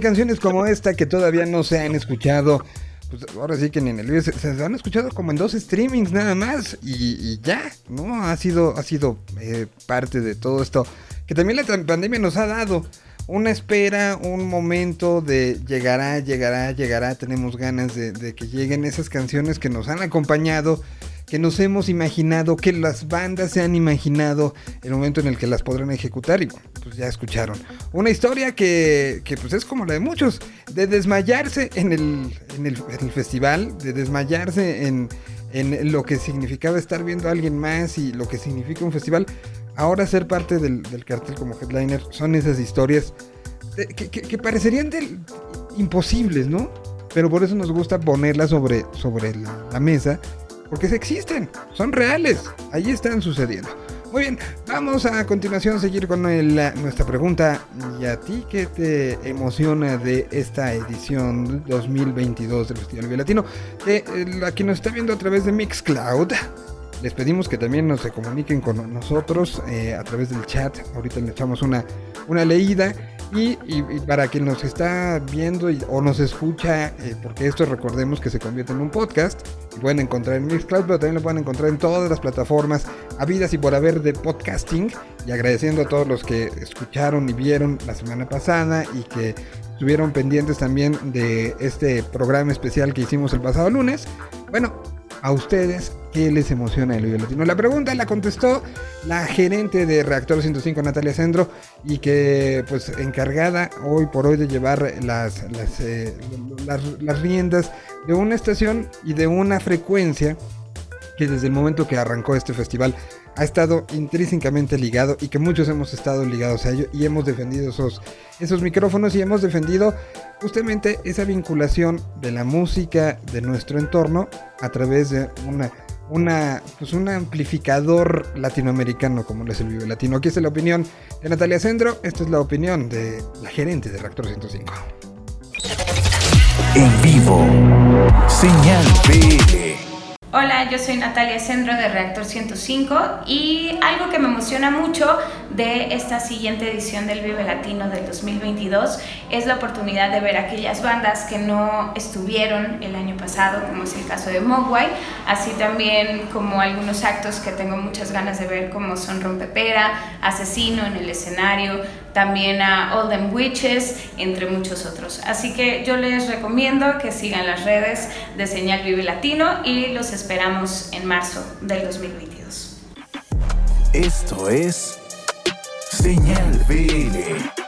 Canciones como esta que todavía no se han escuchado, pues ahora sí que ni en el Vive, se, han escuchado como en dos streamings nada más y, ya, ¿no? Ha sido, ha sido eh, parte de todo esto que también la pandemia nos ha dado. Una espera, un momento de llegará, llegará, llegará. Tenemos ganas de que lleguen esas canciones que nos han acompañado, que nos hemos imaginado, que las bandas se han imaginado, el momento en el que las podrán ejecutar y bueno, pues ya escucharon. Una historia que, que, pues es como la de muchos, de desmayarse en el, en el, festival, de desmayarse en, en lo que significaba estar viendo a alguien más y lo que significa un festival. Ahora ser parte del, del cartel como headliner son esas historias de- que, que- parecerían imposibles, ¿no? Pero por eso nos gusta ponerlas sobre, sobre la mesa, porque existen, son reales, ahí están sucediendo. Muy bien, vamos a continuación seguir con nuestra pregunta. ¿Y a ti qué te emociona de esta edición 2022 del Festival Vive Latino? Que eh, a quien nos está viendo a través de Mixcloud, les pedimos que también nos se comuniquen con nosotros eh, a través del chat. Ahorita le echamos una, una leída. Y, para quien nos está viendo o nos escucha, eh, porque esto recordemos que se convierte en un podcast, pueden encontrar en Mixcloud, pero también lo pueden encontrar en todas las plataformas habidas y por haber de podcasting. Y agradeciendo a todos los que escucharon y vieron la semana pasada y que estuvieron pendientes también de este programa especial que hicimos el pasado lunes. Bueno, a ustedes, ¿qué les emociona el Vive Latino? La pregunta la contestó la gerente de Reactor 105, Natalia Sendro, y que pues encargada hoy por hoy de llevar las, las, eh, las, las riendas de una estación y de una frecuencia que desde el momento que arrancó este festival ha estado intrínsecamente ligado y que muchos hemos estado ligados a ello y hemos defendido esos, esos micrófonos y hemos defendido justamente esa vinculación de la música de nuestro entorno a través de una, una, pues un amplificador latinoamericano como lo es el Vive Latino. Aquí está la opinión de Natalia Sendro, esta es la opinión de la gerente de Reactor 105. En vivo. Señal BL. Hola, yo soy Natalia Sendro de Reactor 105 y algo que me emociona mucho de esta siguiente edición del Vive Latino del 2022 es la oportunidad de ver aquellas bandas que no estuvieron el año pasado, como es el caso de Mogwai, así también como algunos actos que tengo muchas ganas de ver como son Rompepera, Asesino en el escenario, también a Them Witches, entre muchos otros. Así que yo les recomiendo que sigan las redes de Señal Vive Latino y los esperamos en marzo del 2022. Esto es Señal BL.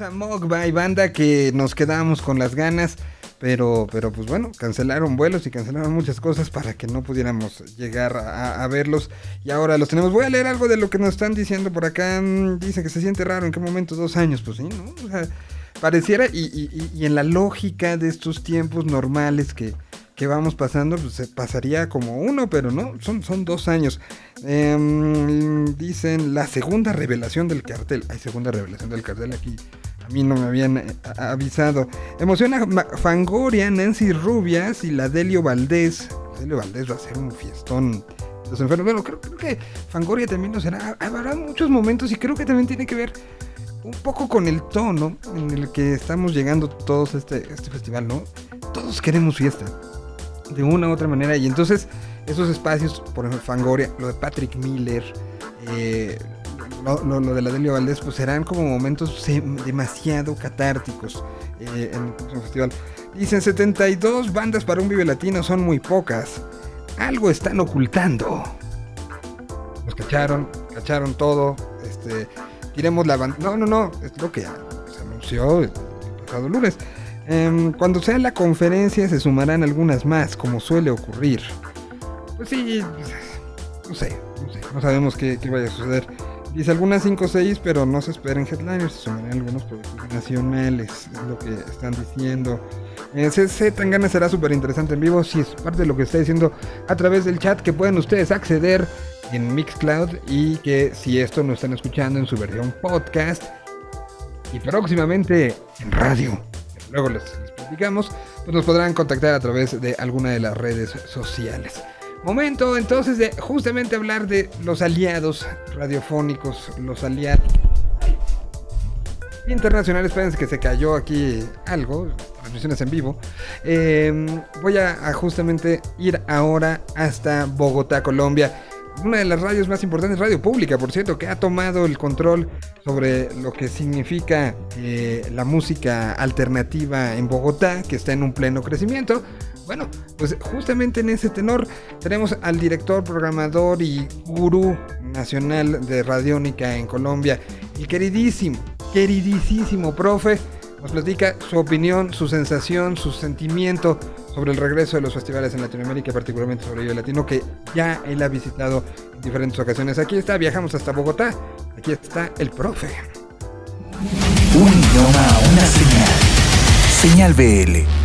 Tenemos a banda que nos quedamos con las ganas. Pero, pero pues bueno, cancelaron vuelos y cancelaron muchas cosas para que no pudiéramos llegar a, verlos. Y ahora los tenemos. Voy a leer algo de lo que nos están diciendo por acá. Mm, Dice que se siente raro. ¿En qué momento? Dos años. Pues sí, ¿no? O sea, pareciera y, y- y- y en la lógica de estos tiempos normales que, que vamos pasando, pues se pasaría como uno, pero no, son, son dos años. Em, dicen la segunda revelación del cartel. Hay segunda revelación del cartel aquí. A mí no me habían eh, avisado. Emociona Fangoria, Nancy Rubias y la Delio Valdés. Delio Valdés va a ser un fiestón. Los enfermos. Bueno, creo, creo que Fangoria también lo será. Habrá muchos momentos y creo que también tiene que ver un poco con el tono en el que estamos llegando todos a este, este festival, ¿no? Todos queremos fiesta de una u otra manera. Y entonces, esos espacios, por ejemplo, Fangoria, lo de Patrick Miller, eh, lo, de la Delio Valdés, pues serán como momentos demasiado catárticos eh, en el próximo festival. Dicen 72 bandas para un Vive Latino son muy pocas. Algo están ocultando. Nos cacharon, cacharon todo. Este, tiremos la banda. No, no, no, es lo que se anunció el pasado lunes. Em, cuando sea la conferencia se sumarán algunas más, como suele ocurrir. Pues sí, no sé, no sé, no sabemos qué vaya a suceder. Dice algunas 5 o 6, pero no se esperen headliners, se sumarán algunos productos nacionales, es lo que están diciendo. Eh, CC Tangana será súper interesante en vivo, si es parte de lo que está diciendo a través del chat, que pueden ustedes acceder en Mixcloud y que si esto no están escuchando en su versión podcast y próximamente en radio, luego les, les platicamos, pues nos podrán contactar a través de alguna de las redes sociales. Momento entonces de justamente hablar de los aliados radiofónicos, los aliados internacionales. Espérense que se cayó aquí algo, transmisiones en vivo. Eh, voy a, a justamente ir ahora hasta Bogotá, Colombia. Una de las radios más importantes, radio pública, por cierto, que ha tomado el control sobre lo que significa eh, la música alternativa en Bogotá, que está en un pleno crecimiento. Bueno, pues justamente en ese tenor tenemos al director, programador y gurú nacional de radiónica en Colombia, el queridísimo, queridísimo profe, nos platica su opinión, su sensación, su sentimiento sobre el regreso de los festivales en Latinoamérica, particularmente sobre el latino, que ya él ha visitado en diferentes ocasiones. Aquí está, viajamos hasta Bogotá, aquí está el profe. Un idioma, una señal. Señal BL.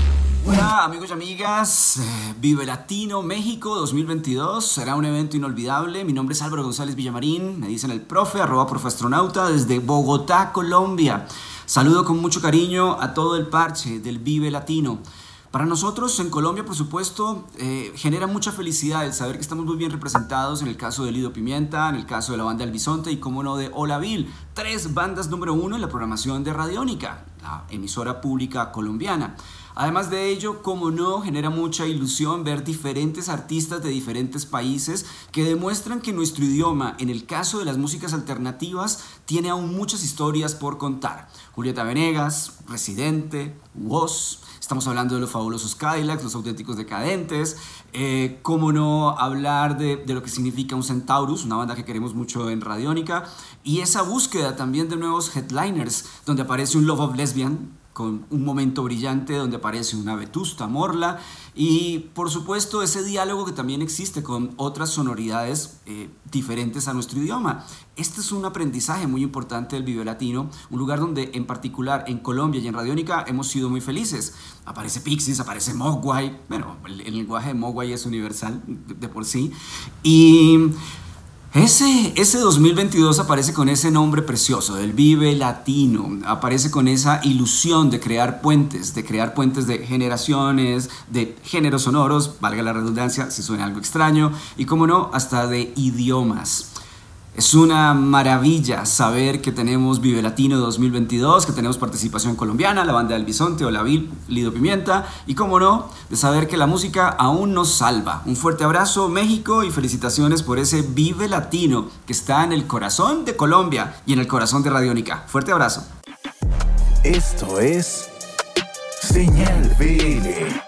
Hola amigos y amigas, eh, Vive Latino México 2022 será un evento inolvidable. Mi nombre es Álvaro González Villamarín, me dicen el profe, arroba profastronauta desde Bogotá, Colombia. Saludo con mucho cariño a todo el parche del Vive Latino. Para nosotros en Colombia, por supuesto, eh, genera mucha felicidad el saber que estamos muy bien representados en el caso de Lido Pimienta, en el caso de la banda El Bisonte y, como no, de Hola Bill. Tres bandas número uno en la programación de Radiónica, la emisora pública colombiana. Además de ello, como no, genera mucha ilusión ver diferentes artistas de diferentes países que demuestran que nuestro idioma, en el caso de las músicas alternativas, tiene aún muchas historias por contar. Julieta Venegas, Residente, Woz, Estamos hablando de los fabulosos Cadillacs, los auténticos decadentes. Eh, cómo no hablar de, de, lo que significa un Centaurus, una banda que queremos mucho en Radiónica. Y esa búsqueda también de nuevos headliners, donde aparece un Love of Lesbian, con un momento brillante donde aparece una Vetusta Morla y por supuesto ese diálogo que también existe con otras sonoridades eh, diferentes a nuestro idioma. Este es un aprendizaje muy importante del Vive Latino, un lugar donde en particular en Colombia y en Radiónica hemos sido muy felices. Aparece Pixies, aparece Mogwai, bueno, el, el lenguaje de Mogwai es universal de, de por sí y... Ese, ese 2022 aparece con ese nombre precioso, del Vive Latino, aparece con esa ilusión de crear puentes, de crear puentes de generaciones, de géneros sonoros, valga la redundancia si suena algo extraño, y como no, hasta de idiomas. Es una maravilla saber que tenemos Vive Latino 2022, que tenemos participación colombiana, la banda del Bisonte o la Vil, Lido Pimienta, y como no, de saber que la música aún nos salva. Un fuerte abrazo México y felicitaciones por ese Vive Latino que está en el corazón de Colombia y en el corazón de Radiónica. Fuerte abrazo. Esto es Señal BL.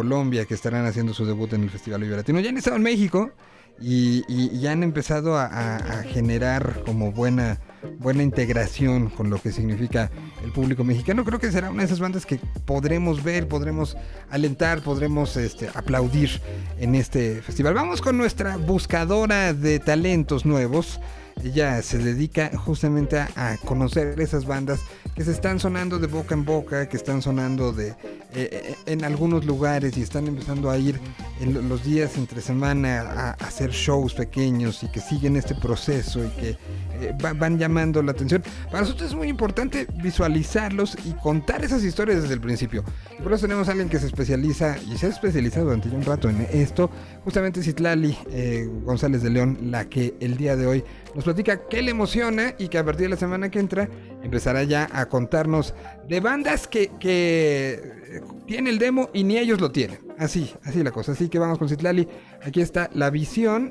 Colombia que estarán haciendo su debut en el Festival Vive Latino. Ya han estado en México y, y- y han empezado a, a- a generar como buena, buena integración con lo que significa el público mexicano. Creo que será una de esas bandas que podremos ver, podremos alentar, podremos este, aplaudir en este festival. Vamos con nuestra buscadora de talentos nuevos. Ella se dedica justamente a, conocer esas bandas que se están sonando de boca en boca, que están sonando de eh, eh, en algunos lugares y están empezando a ir en lo- los días entre semana a, hacer shows pequeños y que siguen este proceso y que eh, va- van llamando la atención. Para nosotros es muy importante visualizarlos y contar esas historias desde el principio. Y por eso tenemos a alguien que se especializa y se ha especializado durante un rato en esto. Justamente Citlali González de León, la que el día de hoy nos platica qué le emociona y que a partir de la semana que entra empezará ya a contarnos de bandas que, que eh, tiene el demo y ni ellos lo tienen. Así, así la cosa. Así que vamos con Citlali. Aquí está la visión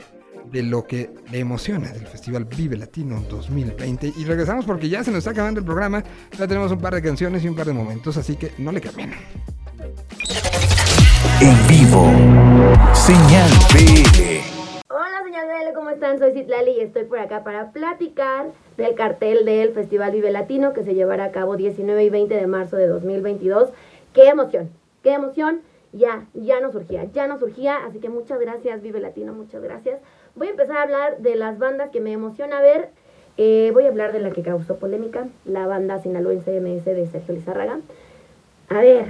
de lo que le emociona del Festival Vive Latino 2020. Y regresamos porque ya se nos está acabando el programa. Ya tenemos un par de canciones y un par de momentos, así que no le cambien. En vivo. Señal BL. Están? Soy Citlali y estoy por acá para platicar del cartel del Festival Vive Latino que se llevará a cabo 19 y 20 de marzo de 2022. ¡Qué emoción! ¡Qué emoción! Ya, ya nos surgía, ya nos surgía, así que muchas gracias Vive Latino, muchas gracias. Voy a empezar a hablar de las bandas que me emociona ver Eh, voy a hablar de la que causó polémica, la banda sinaloense MS de Sergio Lizárraga. A ver,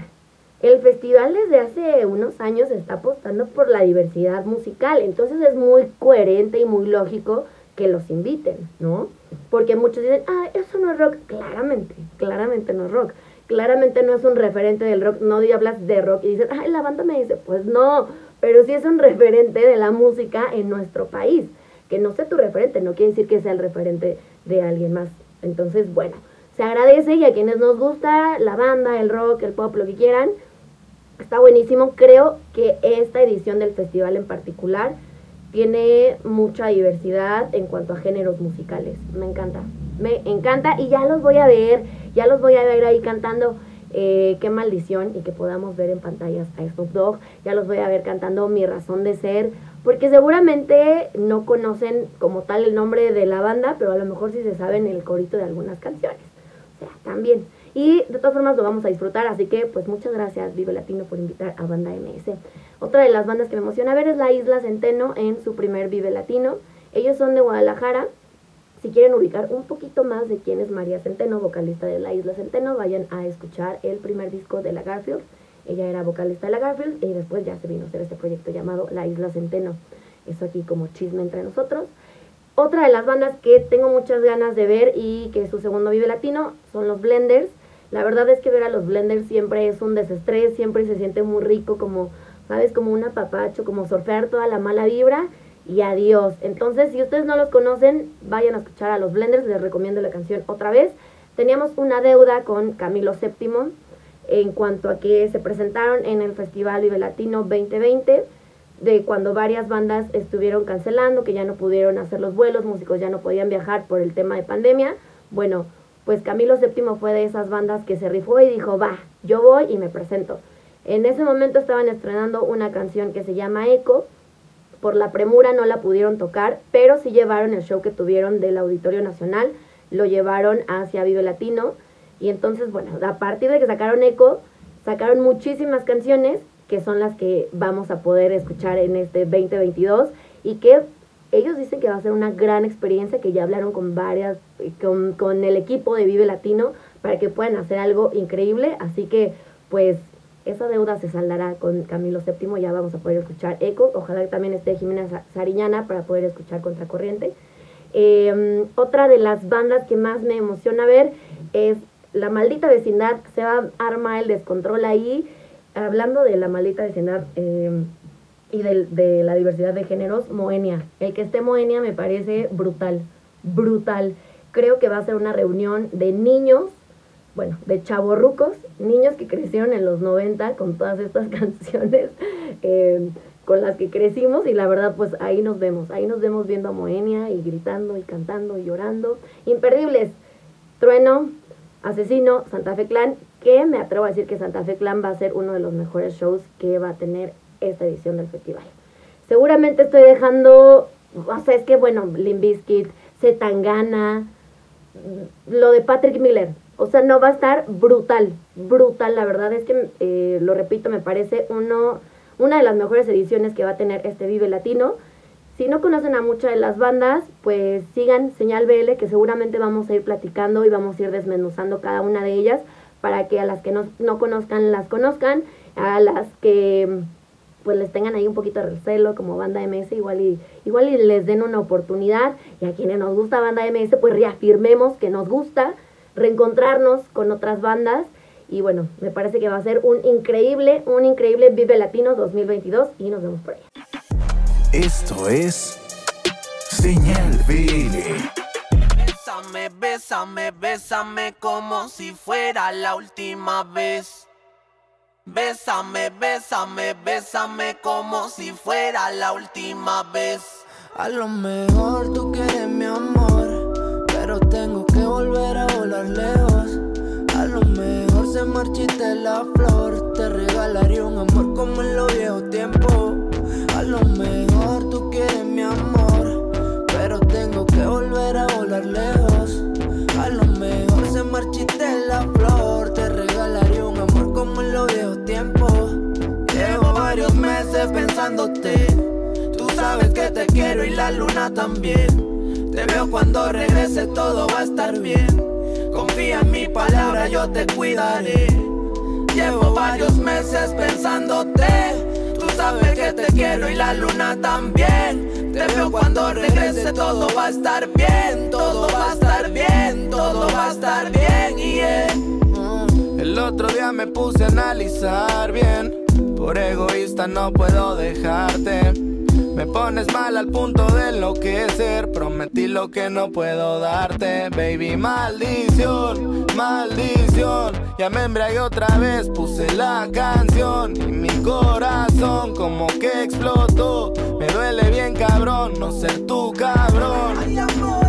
el festival desde hace unos años está apostando por la diversidad musical, entonces es muy coherente y muy lógico que los inviten, ¿no? Porque muchos dicen, ah, eso no es rock. Claramente, claramente no es rock. Claramente no es un referente del rock. No hablas de rock y dices, ay, la banda me dice, pues no, pero sí es un referente de la música en nuestro país. Que no sea tu referente, no quiere decir que sea el referente de alguien más. Entonces, bueno, se agradece y a quienes nos gusta la banda, el rock, el pop, lo que quieran, está buenísimo. Creo que esta edición del festival en particular tiene mucha diversidad en cuanto a géneros musicales. Me encanta, me encanta y ya los voy a ver, ya los voy a ver ahí cantando. eh, qué maldición y que podamos ver en pantallas a Snoop Dogg. Ya los voy a ver cantando Mi Razón de Ser, porque seguramente no conocen como tal el nombre de la banda, pero a lo mejor sí se saben el corito de algunas canciones. O sea, también. Y de todas formas lo vamos a disfrutar, así que pues muchas gracias Vive Latino por invitar a Banda MS. Otra de las bandas que me emociona ver es la Isla Centeno en su primer Vive Latino. Ellos son de Guadalajara. Si quieren ubicar un poquito más de quién es María Centeno, vocalista de la Isla Centeno, vayan a escuchar el primer disco de la Garfield. Ella era vocalista de la Garfield y después ya se vino a hacer este proyecto llamado La Isla Centeno. Eso aquí como chisme entre nosotros. Otra de las bandas que tengo muchas ganas de ver y que es su segundo Vive Latino son los Blenders. La verdad es que ver a los Blenders siempre es un desestrés, siempre se siente muy rico, como, ¿sabes? Como un apapacho, como surfear toda la mala vibra y adiós. Entonces, si ustedes no los conocen, vayan a escuchar a los Blenders, les recomiendo la canción otra vez. Teníamos una deuda con Camilo VII en cuanto a que se presentaron en el Festival Vive Latino 2020, de cuando varias bandas estuvieron cancelando, que ya no pudieron hacer los vuelos, músicos ya no podían viajar por el tema de pandemia. Bueno, pues Camilo VII fue de esas bandas que se rifó y dijo, va, yo voy y me presento. En ese momento estaban estrenando una canción que se llama Eco, por la premura no la pudieron tocar, pero sí llevaron el show que tuvieron del Auditorio Nacional, lo llevaron hacia Vive Latino. Y entonces, bueno, a partir de que sacaron Eco, sacaron muchísimas canciones que son las que vamos a poder escuchar en este 2022 y que ellos dicen que va a ser una gran experiencia, que ya hablaron con varias, con, con el equipo de Vive Latino para que puedan hacer algo increíble. Así que, pues, esa deuda se saldará con Camilo VII, ya vamos a poder escuchar Eco, ojalá que también esté Jimena Sa- Sariñana para poder escuchar Contracorriente. Eh, otra de las bandas que más me emociona ver es La Maldita Vecindad, se va a armar el descontrol ahí, hablando de La Maldita Vecindad eh, y del- de, la diversidad de géneros, Moenia. El que esté Moenia me parece brutal, brutal. Creo que va a ser una reunión de niños bueno, de chavorrucos, niños que crecieron en los 90 con todas estas canciones eh, con las que crecimos y la verdad pues ahí nos vemos, ahí nos vemos viendo a Moenia y gritando y cantando y llorando. Imperdibles, Trueno, Asesino, Santa Fe Clan, que me atrevo a decir que Santa Fe Clan va a ser uno de los mejores shows que va a tener esta edición del festival. Seguramente estoy dejando, o sea, es que bueno, Limp Bizkit, Zetangana, lo de Patrick Miller. O sea, no va a estar brutal, brutal. La verdad es que, eh, lo repito, me parece uno, una de las mejores ediciones que va a tener este Vive Latino. Si no conocen a muchas de las bandas, pues sigan Señal BL, que seguramente vamos a ir platicando y vamos a ir desmenuzando cada una de ellas para que a las que no, no conozcan las conozcan, a las que pues les tengan ahí un poquito de recelo como banda MS, igual y, igual y les den una oportunidad. Y a quienes nos gusta banda MS, pues reafirmemos que nos gusta, reencontrarnos con otras bandas. Y bueno, me parece que va a ser un increíble, un increíble Vive Latino 2022 y nos vemos por ahí. Esto es Señal BL. Bésame, bésame, bésame como si fuera la última vez. Bésame, bésame, bésame como si fuera la última vez. A lo mejor tú quieres mi amor, pero tengo que volver a volar lejos. A lo mejor se marchite la flor, te regalaría un amor como en los viejos tiempos. A lo mejor tú quieres mi amor, pero tengo que volver a volar lejos. A lo mejor se marchite la pensándote. Tú sabes que te quiero y la luna también. Te veo cuando regrese, todo va a estar bien. Confía en mi palabra, yo te cuidaré. Llevo varios meses pensándote. Tú sabes que te quiero y la luna también. Te veo cuando regrese, todo va a estar bien. Todo va a estar bien, todo va a estar bien. Y El otro día me puse a analizar bien. Por egoísta no puedo dejarte. Me pones mal al punto de enloquecer. Prometí lo que no puedo darte, baby. Maldición, maldición. Ya me embriagué otra vez, puse la canción. Y mi corazón como que explotó. Me duele bien, cabrón, no ser tu cabrón.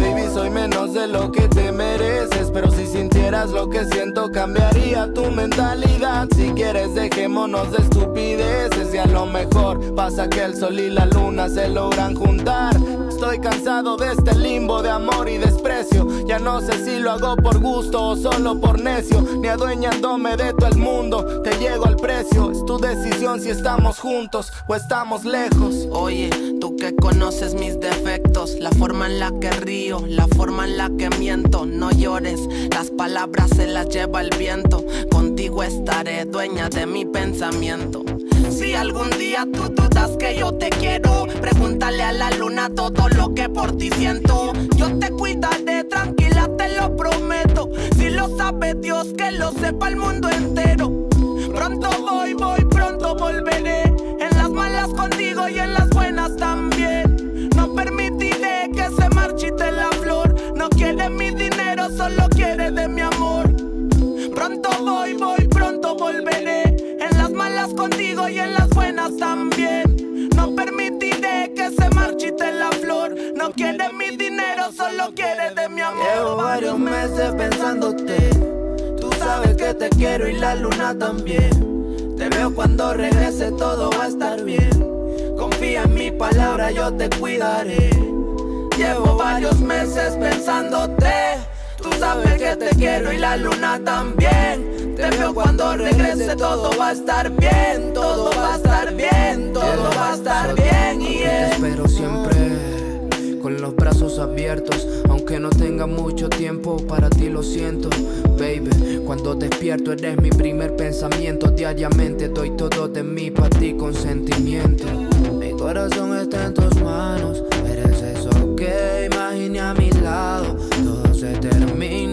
Baby, soy menos de lo que te mereces. Pero si sintieras lo que siento, cambiaría tu mentalidad. Si quieres, dejémonos de estupideces. Y a lo mejor pasa que el sol y la luna se logran juntar. Estoy cansado de este limbo de amor y desprecio. Ya no sé si lo hago por gusto o solo por necio. Ni adueñándome de todo el mundo, te llego al precio. Es tu decisión si estamos juntos o estamos lejos. Oye, tú que conoces mis defectos, la forma en la que río, la forma en la que miento, no llores, las palabras se las lleva el viento, contigo estaré dueña de mi pensamiento. Si algún día tú dudas que yo te quiero, pregúntale a la luna todo lo que por ti siento. Yo te cuidaré, tranquila, te lo prometo. Si lo sabe Dios, que lo sepa el mundo entero. Pronto voy, voy, pronto volveré. En las malas contigo y en las buenas también. No permitiré que se marchite la flor. No quiere mi dinero, solo quiere de mi amor. También. No permitiré que se marchite la flor. No quiere mi dinero, solo quiere de mi amor. Llevo varios meses pensándote. Tú sabes que te quiero y la luna también. Te veo cuando regrese, todo va a estar bien. Confía en mi palabra, yo te cuidaré. Llevo varios meses pensándote. Tú sabes que te quiero y la luna también. Te veo cuando regrese, todo va a estar bien. Todo va a estar bien, todo va a estar bien. Y Te espero siempre con los brazos abiertos, aunque no tenga mucho tiempo para ti lo siento, baby. Cuando despierto eres mi primer pensamiento, diariamente doy todo de mí para ti con sentimiento. Mi corazón está en tus manos, eres eso que imaginé a mi lado. Todo se termina,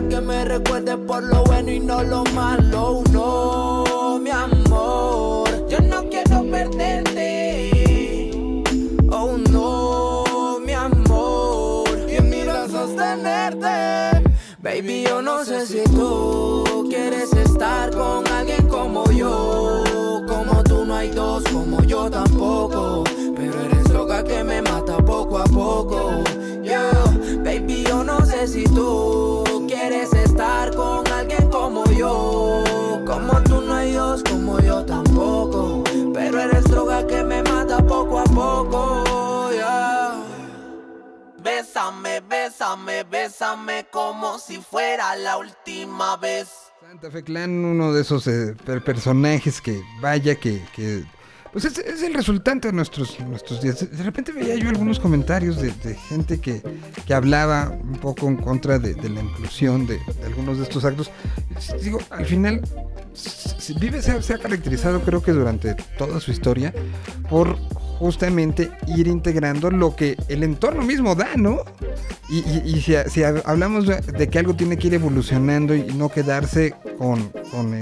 que me recuerdes por lo bueno y no lo malo. No, mi amor, yo no quiero perderte. Oh no, mi amor, y en mis brazos tenerte. Baby, yo no sé si tú quieres estar con alguien como yo. Como tú no hay dos, como yo tampoco. Pero eres droga que me mata poco a poco. Yo, baby, yo no sé si tú como tú no hay dos, como yo tampoco. Pero eres droga que me mata poco a poco. Bésame, bésame, bésame como si fuera la última vez. Santa Fe Clan, uno de esos eh, per- personajes que vaya que, que- pues es, el resultante de nuestros, nuestros días. De- repente veía yo algunos comentarios de, de gente que, que hablaba un poco en contra de, la inclusión de, algunos de estos actos. Digo, al final, Vive se ha caracterizado creo que durante toda su historia por justamente ir integrando lo que el entorno mismo da, ¿no? Y, si, hablamos de, que algo tiene que ir evolucionando y no quedarse con, eh,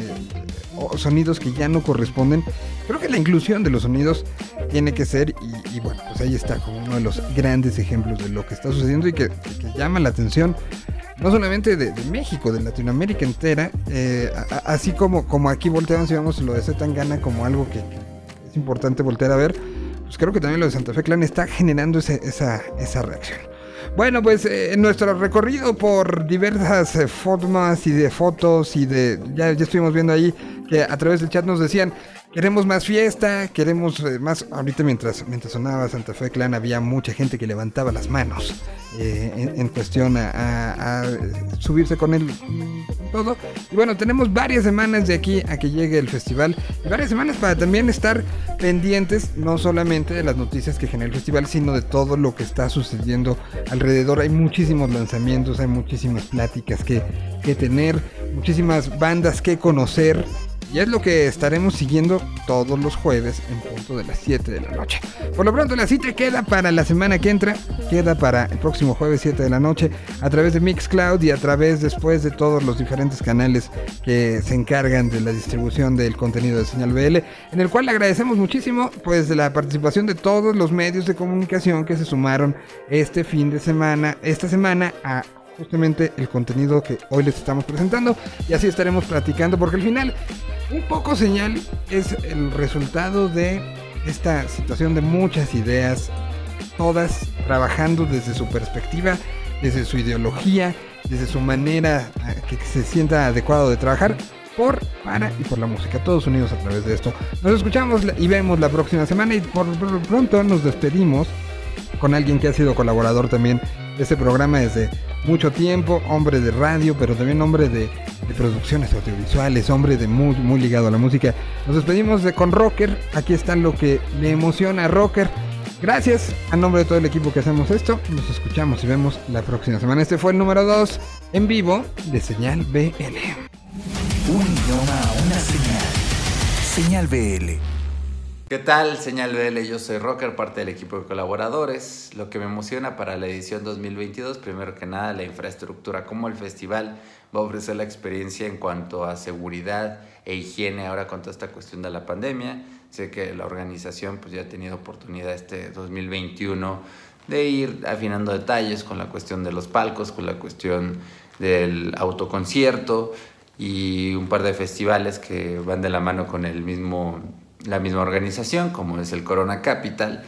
sonidos que ya no corresponden, creo que la inclusión de los sonidos tiene que ser, y, y bueno, pues ahí está como uno de los grandes ejemplos de lo que está sucediendo y que, llama la atención. No solamente de, México, de Latinoamérica entera, eh, así como, como aquí volteamos y vemos lo de Zetangana como algo que es importante voltear a ver, pues creo que también lo de Santa Fe Clan está generando ese- esa, esa reacción. Bueno, pues eh, nuestro recorrido por diversas eh, formas y de fotos y de... Ya, ya estuvimos viendo ahí que a través del chat nos decían Queremos más fiesta, queremos eh, más. Ahorita mientras, mientras sonaba Santa Fe Clan había mucha gente que levantaba las manos eh, en, cuestión a, subirse con él todo. Y bueno, tenemos varias semanas de aquí a que llegue el festival varias semanas para también estar pendientes no solamente de las noticias que genera el festival, sino de todo lo que está sucediendo alrededor. Hay muchísimos lanzamientos, hay muchísimas pláticas que, que tener, muchísimas bandas que conocer. Y es lo que estaremos siguiendo todos los jueves en punto de las 7 de la noche. Por lo pronto la cita queda para la semana que entra, queda para el próximo jueves 7 de la noche a través de Mixcloud y a través después de todos los diferentes canales que se encargan de la distribución del contenido de Señal BL, en el cual agradecemos muchísimo pues la participación de todos los medios de comunicación que se sumaron este fin de semana, esta semana a justamente el contenido que hoy les estamos presentando y así estaremos platicando porque al final un poco señal es el resultado de esta situación de muchas ideas, todas trabajando desde su perspectiva, desde su ideología, desde su manera eh, que se sienta adecuado de trabajar por, para y por la música, todos unidos a través de esto. Nos escuchamos y vemos la próxima semana y por, pronto nos despedimos con alguien que ha sido colaborador también de este programa desde mucho tiempo, hombre de radio, pero también hombre de, producciones audiovisuales, hombre de muy, muy ligado a la música. Nos despedimos de con Rocker, aquí está lo que le emociona a Rocker. Gracias a nombre de todo el equipo que hacemos esto, nos escuchamos y vemos la próxima semana. Este fue el número 2 en vivo de Señal BL. Un idioma, una señal. Señal BL. ¿Qué tal, Señal BL? Yo soy Rocker, parte del equipo de colaboradores. Lo que me emociona para la edición 2022, primero que nada, la infraestructura, cómo el festival va a ofrecer la experiencia en cuanto a seguridad e higiene ahora con toda esta cuestión de la pandemia. Sé que la organización pues, ya ha tenido oportunidad este 2021 de ir afinando detalles con la cuestión de los palcos, con la cuestión del autoconcierto y un par de festivales que van de la mano con el mismo, la misma organización, como es el Corona Capital.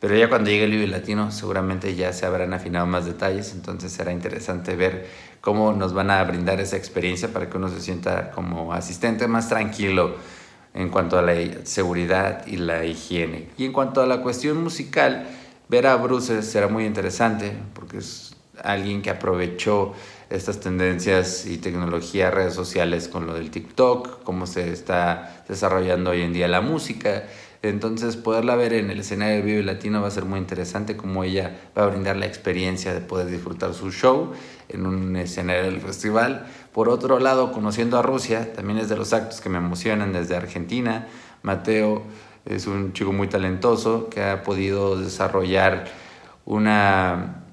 Pero ya cuando llegue el Vive Latino seguramente ya se habrán afinado más detalles, entonces será interesante ver cómo nos van a brindar esa experiencia para que uno se sienta como asistente más tranquilo en cuanto a la seguridad y la higiene. Y en cuanto a la cuestión musical, ver a Bruce será muy interesante porque es alguien que aprovechó estas tendencias y tecnología, redes sociales con lo del TikTok, cómo se está desarrollando hoy en día la música. Entonces, poderla ver en el escenario de Vive Latino va a ser muy interesante, cómo ella va a brindar la experiencia de poder disfrutar su show en un escenario del festival. Por otro lado, conociendo a Rusia, también es de los actos que me emocionan desde Argentina. Mateo es un chico muy talentoso que ha podido desarrollar una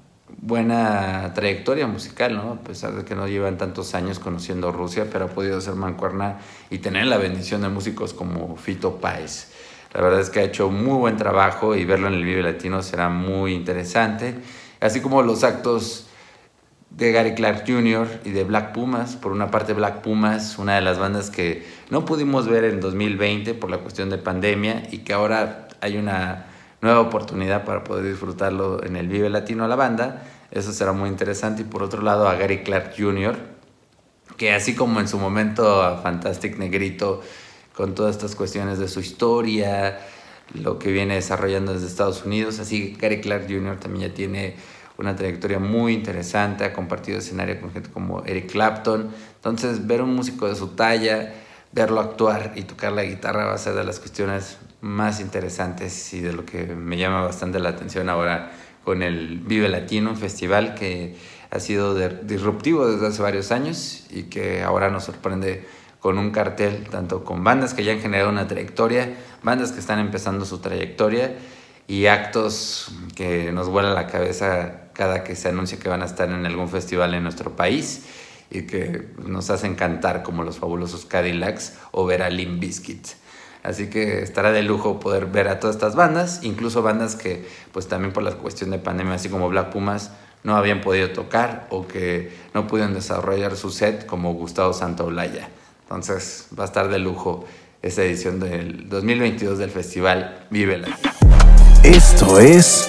buena trayectoria musical, ¿no? A pesar de que no llevan tantos años conociendo Rusia, pero ha podido ser mancuerna y tener la bendición de músicos como Fito Páez. La verdad es que ha hecho muy buen trabajo y verlo en el Vive Latino será muy interesante. Así como los actos de Gary Clark Jr. y de Black Pumas. Por una parte, Black Pumas, una de las bandas que no pudimos ver en 2020 por la cuestión de pandemia y que ahora hay una nueva oportunidad para poder disfrutarlo en el Vive Latino a la banda. Eso será muy interesante. Y por otro lado, a Gary Clark Jr., que así como en su momento a Fantastic Negrito, con todas estas cuestiones de su historia, lo que viene desarrollando desde Estados Unidos, así Gary Clark Jr. también ya tiene una trayectoria muy interesante, ha compartido escenario con gente como Eric Clapton. Entonces, ver un músico de su talla, verlo actuar y tocar la guitarra va a ser de las cuestiones más interesantes y de lo que me llama bastante la atención ahora con el Vive Latino, un festival que ha sido disruptivo desde hace varios años y que ahora nos sorprende con un cartel, tanto con bandas que ya han generado una trayectoria, bandas que están empezando su trayectoria y actos que nos vuelan la cabeza cada que se anuncia que van a estar en algún festival en nuestro país y que nos hacen cantar como los fabulosos Cadillacs o ver a Limp Bizkit. Así que estará de lujo poder ver a todas estas bandas, incluso bandas que pues también por la cuestión de pandemia, así como Black Pumas, no habían podido tocar o que no pudieron desarrollar su set como Gustavo Santaolalla. Entonces va a estar de lujo esta edición del 2022 del festival Vive Latino. Esto es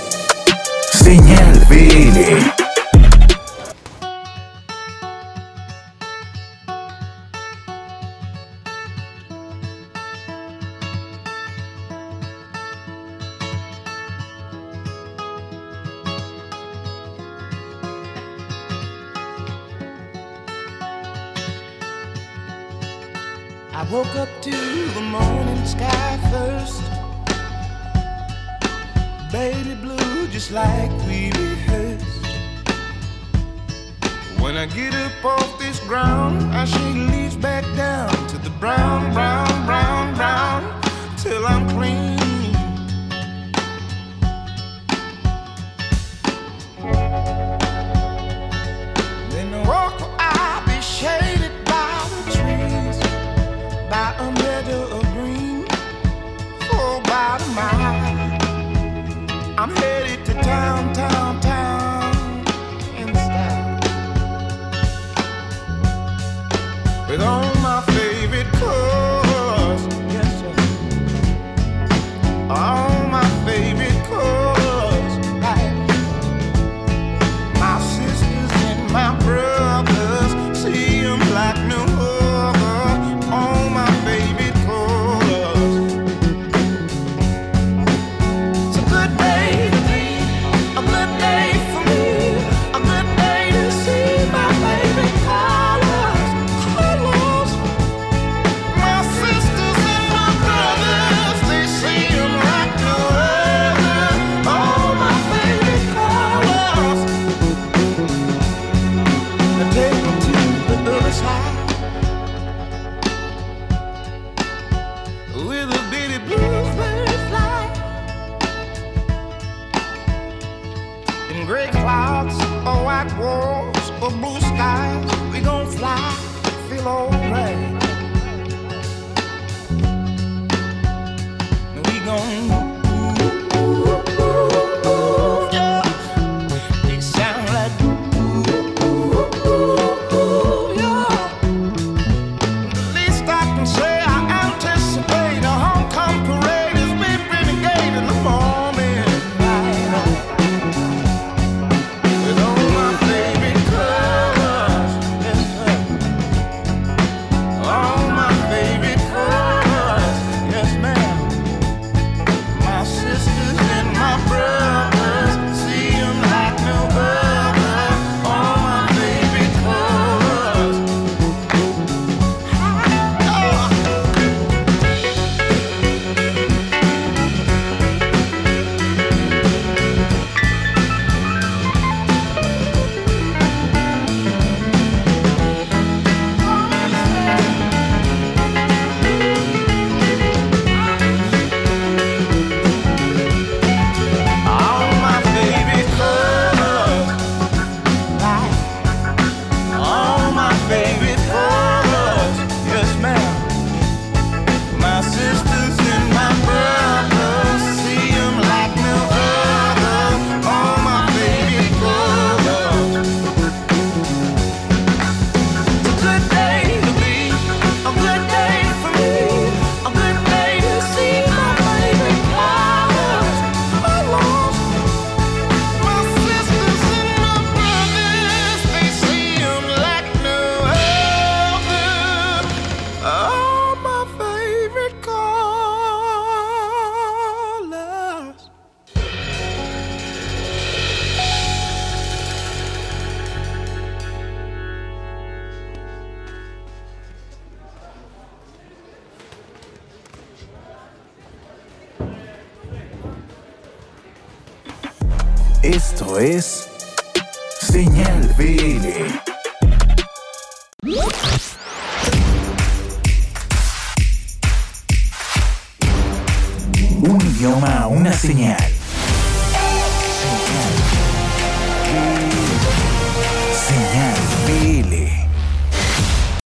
Señal BL. on.